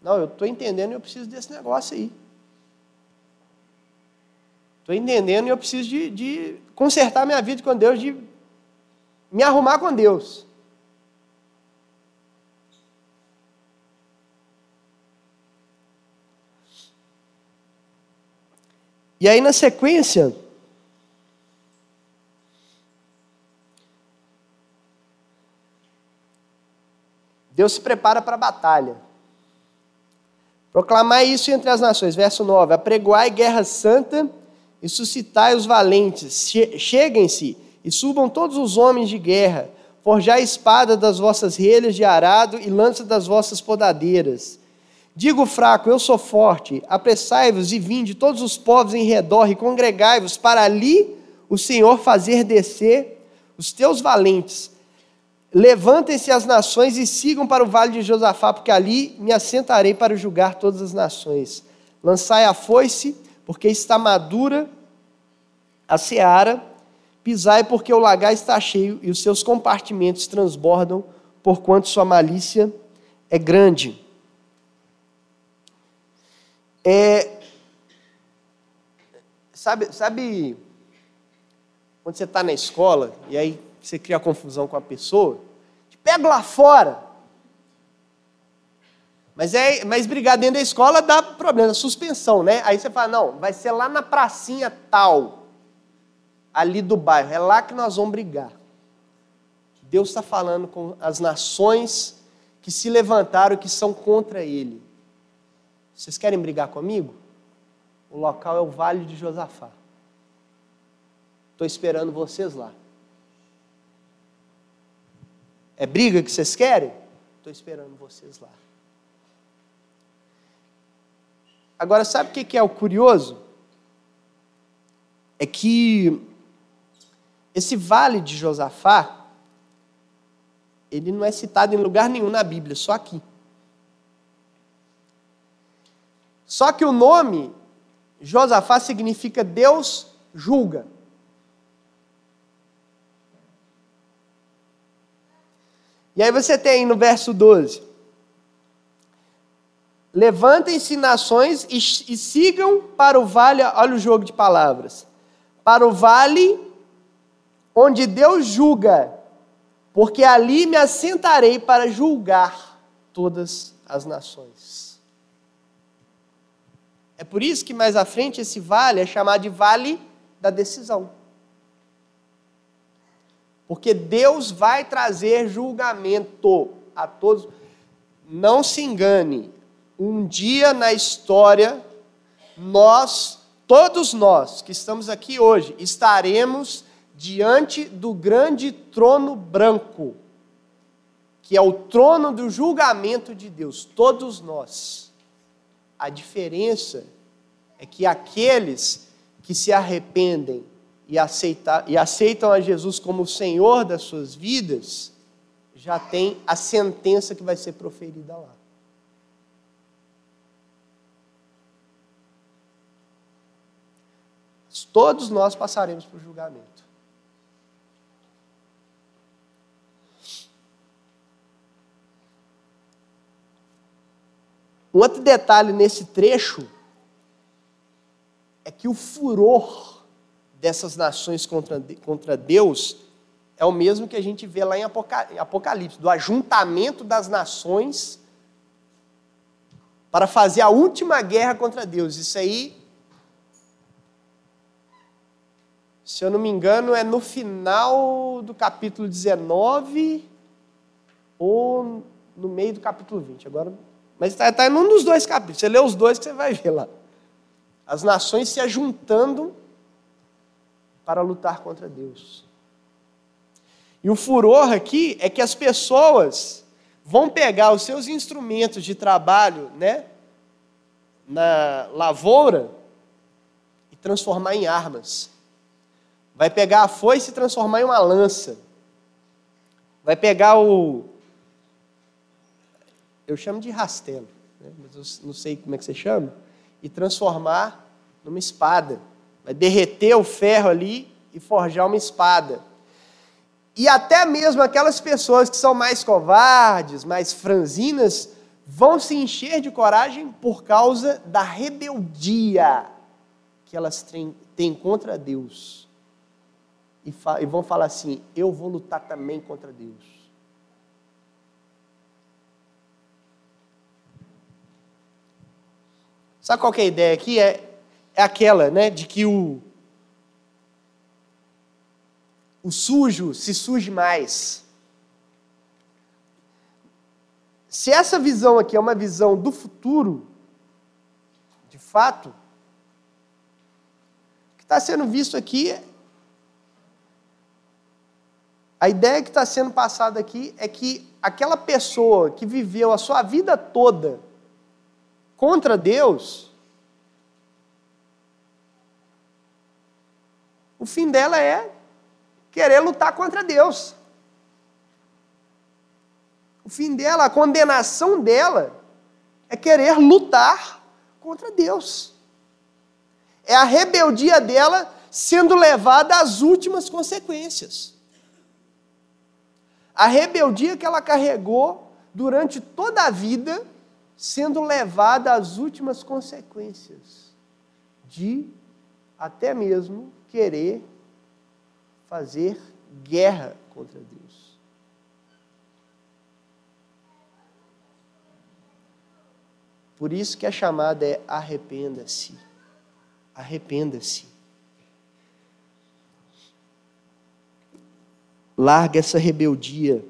A: Não, eu estou entendendo e eu preciso desse negócio aí. Estou entendendo e eu preciso de, de consertar minha vida com Deus, de me arrumar com Deus. E aí, na sequência, Deus se prepara para a batalha. Proclamai isso entre as nações. Verso 9: Apregoai guerra santa e suscitai os valentes. Cheguem-se e subam todos os homens de guerra. Forjai espada das vossas relhas de arado e lança das vossas podadeiras. Digo fraco, eu sou forte. Apressai-vos e vinde todos os povos em redor e congregai-vos para ali o Senhor fazer descer os teus valentes. Levantem-se as nações e sigam para o vale de Josafá, porque ali me assentarei para julgar todas as nações. Lançai a foice, porque está madura a seara, pisai, porque o lagar está cheio e os seus compartimentos transbordam, porquanto sua malícia é grande. É, sabe, sabe quando você está na escola e aí você cria confusão com a pessoa? Te pega lá fora. Mas, é, mas brigar dentro da escola dá problema, suspensão, né? Aí você fala, não, vai ser lá na pracinha tal, ali do bairro, é lá que nós vamos brigar. Deus está falando com as nações que se levantaram, que são contra ele. Vocês querem brigar comigo? O local é o Vale de Josafá. Estou esperando vocês lá. É briga que vocês querem? Estou esperando vocês lá. Agora, sabe o que é o curioso? É que esse vale de Josafá, ele não é citado em lugar nenhum na Bíblia, só aqui. Só que o nome Josafá significa Deus julga. E aí você tem no verso 12: Levantem-se nações e, e, sigam para o vale, olha o jogo de palavras, para o vale onde Deus julga, porque ali me assentarei para julgar todas as nações. É por isso que mais à frente esse vale é chamado de vale da decisão. Porque Deus vai trazer julgamento a todos. Não se engane, um dia na história, nós, todos nós que estamos aqui hoje, estaremos diante do grande trono branco, que é o trono do julgamento de Deus, todos nós. A diferença é que aqueles que se arrependem e, aceitar, e aceitam a Jesus como o Senhor das suas vidas, já tem a sentença que vai ser proferida lá. Todos nós passaremos por julgamento. Um outro detalhe nesse trecho é que o furor dessas nações contra, contra Deus é o mesmo que a gente vê lá em Apocalipse, do ajuntamento das nações para fazer a última guerra contra Deus. Isso aí, se eu não me engano, é no final do capítulo 19 ou no meio do capítulo 20. Agora mas está tá em um dos dois capítulos. Você lê os dois que você vai ver lá. As nações se ajuntando para lutar contra Deus. E o furor aqui é que as pessoas vão pegar os seus instrumentos de trabalho, né, na lavoura e transformar em armas. Vai pegar a foice e transformar em uma lança. Vai pegar o, eu chamo de rastelo, né? mas eu não sei como é que você chama, e transformar numa espada. Vai derreter o ferro ali e forjar uma espada. E até mesmo aquelas pessoas que são mais covardes, mais franzinas, vão se encher de coragem por causa da rebeldia que elas têm contra Deus. E, vão falar assim: eu vou lutar também contra Deus. Sabe qual é a ideia aqui? É, é aquela, né, de que o, o sujo se suje mais. Se essa visão aqui é uma visão do futuro, de fato, o que está sendo visto aqui, a ideia que está sendo passada aqui é que aquela pessoa que viveu a sua vida toda contra Deus, o fim dela é querer lutar contra Deus. O fim dela, a condenação dela, é querer lutar contra Deus. é a rebeldia dela sendo levada às últimas consequências. A rebeldia que ela carregou durante toda a vida, sendo levada às últimas consequências de até mesmo querer fazer guerra contra Deus. Por isso que a chamada é arrependa-se. Arrependa-se. Larga essa rebeldia.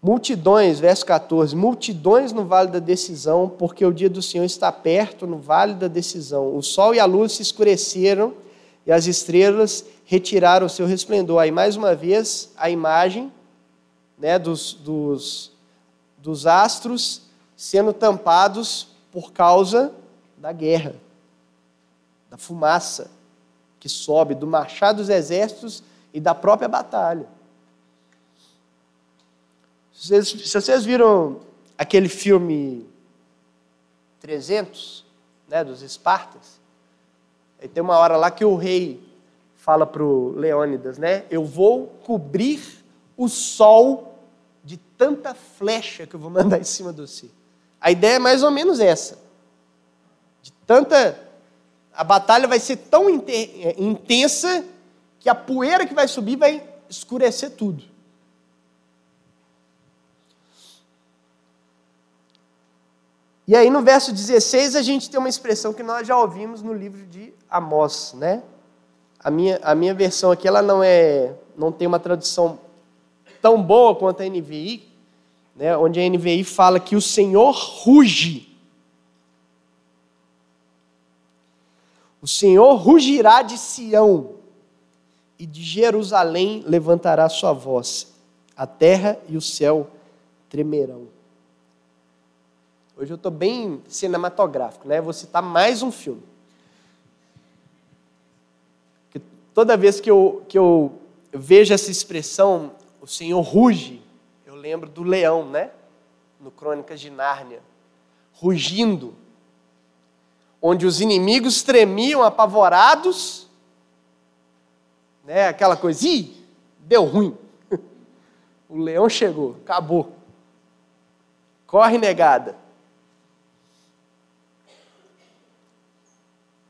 A: Multidões, verso 14: multidões no vale da decisão, porque o dia do Senhor está perto no vale da decisão. O sol e a luz se escureceram e as estrelas retiraram o seu resplendor. Aí, mais uma vez, a imagem né, dos, dos, dos astros sendo tampados por causa da guerra, da fumaça que sobe, do marchar dos exércitos e da própria batalha. Vocês, se vocês viram aquele filme 300, né, dos Espartas, aí tem uma hora lá que o rei fala para o Leônidas, né? Eu vou cobrir o sol de tanta flecha que eu vou mandar em cima de você. A ideia é mais ou menos essa. De tanta. A batalha vai ser tão intensa que a poeira que vai subir vai escurecer tudo. E aí no verso 16 a gente tem uma expressão que nós já ouvimos no livro de Amós, né? A minha, a minha versão aqui ela não é não tem uma tradução tão boa quanto a NVI, né, onde a NVI fala que o Senhor ruge. O Senhor rugirá de Sião e de Jerusalém levantará sua voz. A terra e o céu tremerão. Hoje eu estou bem cinematográfico, né? Vou citar mais um filme. Que toda vez que eu, que eu vejo essa expressão, o Senhor ruge, eu lembro do leão, né? No Crônicas de Nárnia, rugindo, onde os inimigos tremiam apavorados, né? Aquela coisa, ih, deu ruim. O leão chegou, acabou. Corre negada.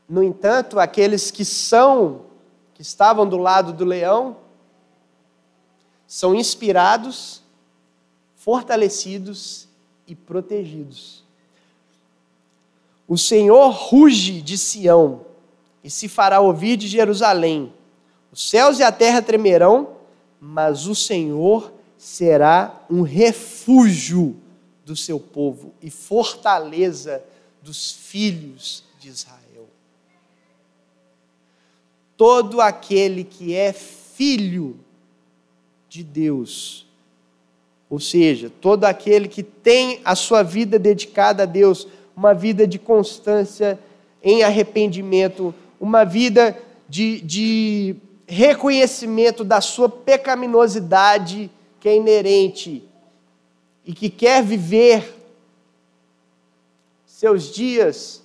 A: No entanto, aqueles que são, que estavam do lado do leão, são inspirados, fortalecidos e protegidos. O Senhor ruge de Sião e se fará ouvir de Jerusalém. Os céus e a terra tremerão, mas o Senhor será um refúgio do seu povo e fortaleza dos filhos de Israel todo aquele que é filho de Deus. Ou seja, todo aquele que tem a sua vida dedicada a Deus, uma vida de constância em arrependimento, uma vida de, de reconhecimento da sua pecaminosidade que é inerente e que quer viver seus dias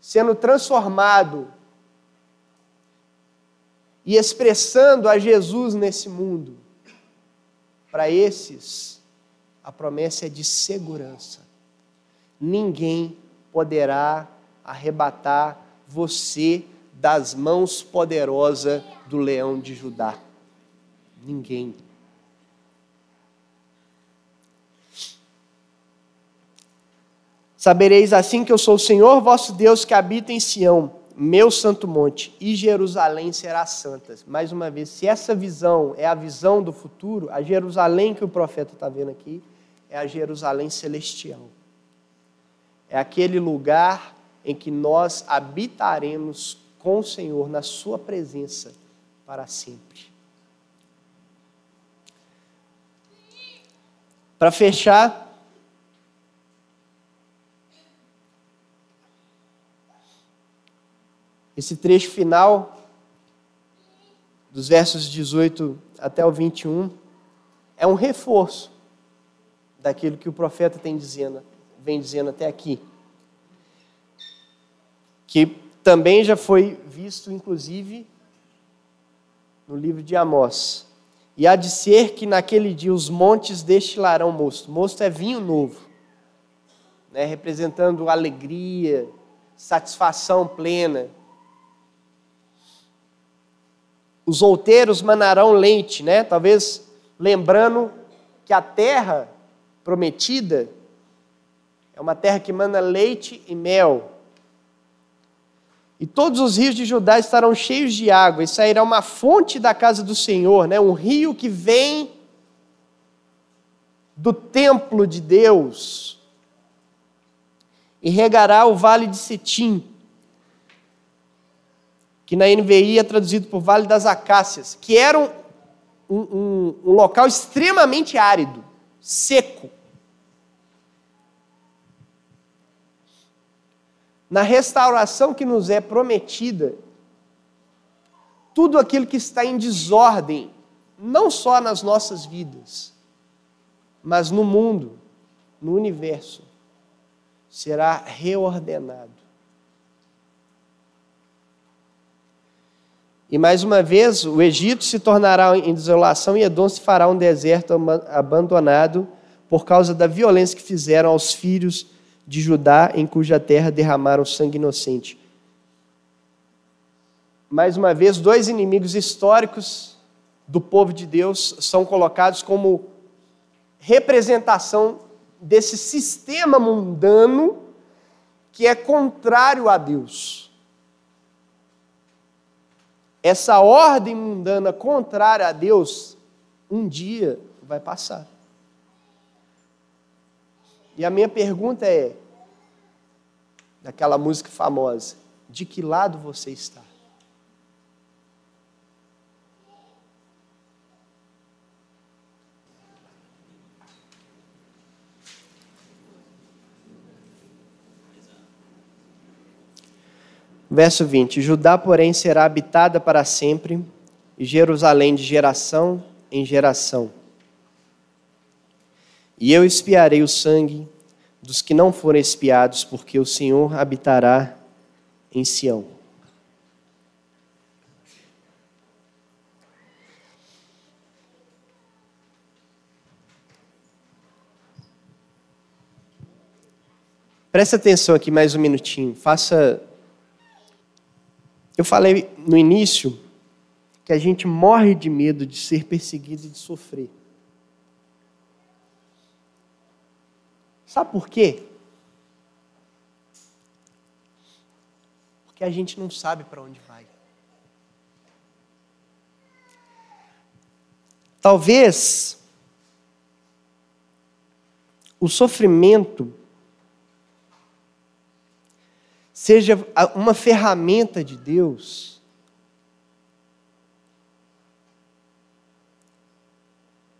A: sendo transformado e expressando a Jesus nesse mundo. Para esses, a promessa é de segurança. Ninguém poderá arrebatar você das mãos poderosas do leão de Judá. Ninguém. Sabereis assim que eu sou o Senhor vosso Deus que habita em Sião meu santo monte e Jerusalém será santa. Mais uma vez, se essa visão é a visão do futuro, a Jerusalém que o profeta está vendo aqui é a Jerusalém celestial. É aquele lugar em que nós habitaremos com o Senhor na Sua presença para sempre. Para fechar, Esse trecho final, dos versos 18 até o 21, é um reforço daquilo que o profeta tem dizendo, vem dizendo até aqui. Que também já foi visto, inclusive, no livro de Amós. E há de ser que naquele dia os montes destilarão mosto. Mosto é vinho novo, né, representando alegria, satisfação plena. Os outeiros manarão leite, né? Talvez lembrando que a terra prometida é uma terra que mana leite e mel. E todos os rios de Judá estarão cheios de água, e sairá uma fonte da casa do Senhor, né? um rio que vem do templo de Deus, e regará o vale de Setim, que na NVI é traduzido por Vale das Acácias, que era um, um, um local extremamente árido, seco. na restauração que nos é prometida, tudo aquilo que está em desordem, não só nas nossas vidas, mas no mundo, no universo, será reordenado. E mais uma vez, o Egito se tornará em desolação e Edom se fará um deserto abandonado por causa da violência que fizeram aos filhos de Judá, em cuja terra derramaram sangue inocente. Mais uma vez, dois inimigos históricos do povo de Deus são colocados como representação desse sistema mundano que é contrário a Deus. Essa ordem mundana contrária a Deus, um dia vai passar. E a minha pergunta é: daquela música famosa, de que lado você está? Verso 20: Judá, porém, será habitada para sempre, e Jerusalém de geração em geração. E eu espiarei o sangue dos que não forem espiados, porque o Senhor habitará em Sião. Presta atenção aqui mais um minutinho. Faça. Eu falei no início que a gente morre de medo de ser perseguido e de sofrer. Sabe por quê? Porque a gente não sabe para onde vai. Talvez o sofrimento seja uma ferramenta de Deus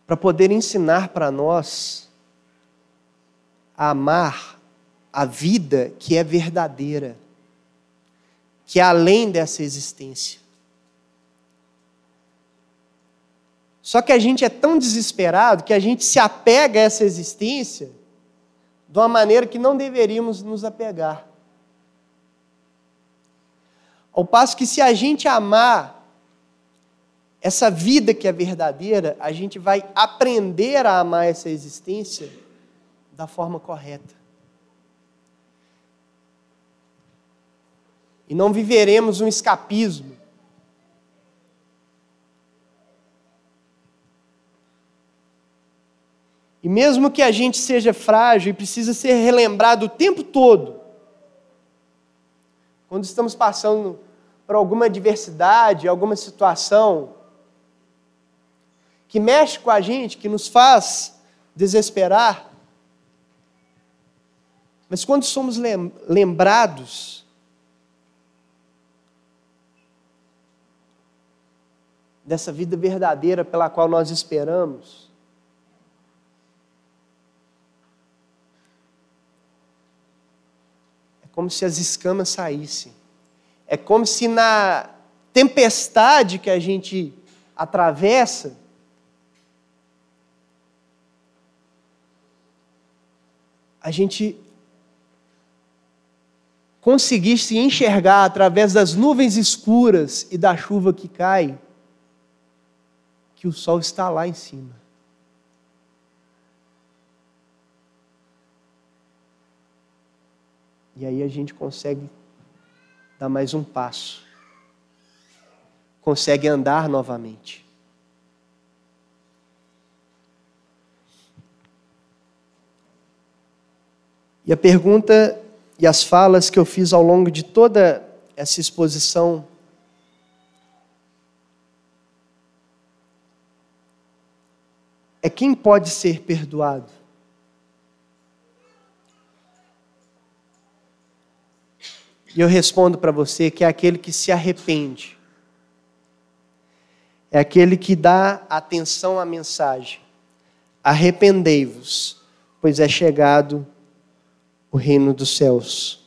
A: para poder ensinar para nós a amar a vida que é verdadeira, que é além dessa existência. Só que a gente é tão desesperado que a gente se apega a essa existência de uma maneira que não deveríamos nos apegar. Ao passo que, se a gente amar essa vida que é verdadeira, a gente vai aprender a amar essa existência da forma correta. E não viveremos um escapismo. E mesmo que a gente seja frágil e precisa ser relembrado o tempo todo, quando estamos passando por alguma adversidade, alguma situação que mexe com a gente, que nos faz desesperar, mas quando somos lembrados dessa vida verdadeira pela qual nós esperamos, é como se as escamas saíssem. É como se na tempestade que a gente atravessa, a gente conseguisse enxergar através das nuvens escuras e da chuva que cai, que o sol está lá em cima. E aí a gente consegue dar mais um passo. Consegue andar novamente. E a pergunta e as falas que eu fiz ao longo de toda essa exposição é quem pode ser perdoado? E eu respondo para você que é aquele que se arrepende. É aquele que dá atenção à mensagem. Arrependei-vos, pois é chegado o reino dos céus.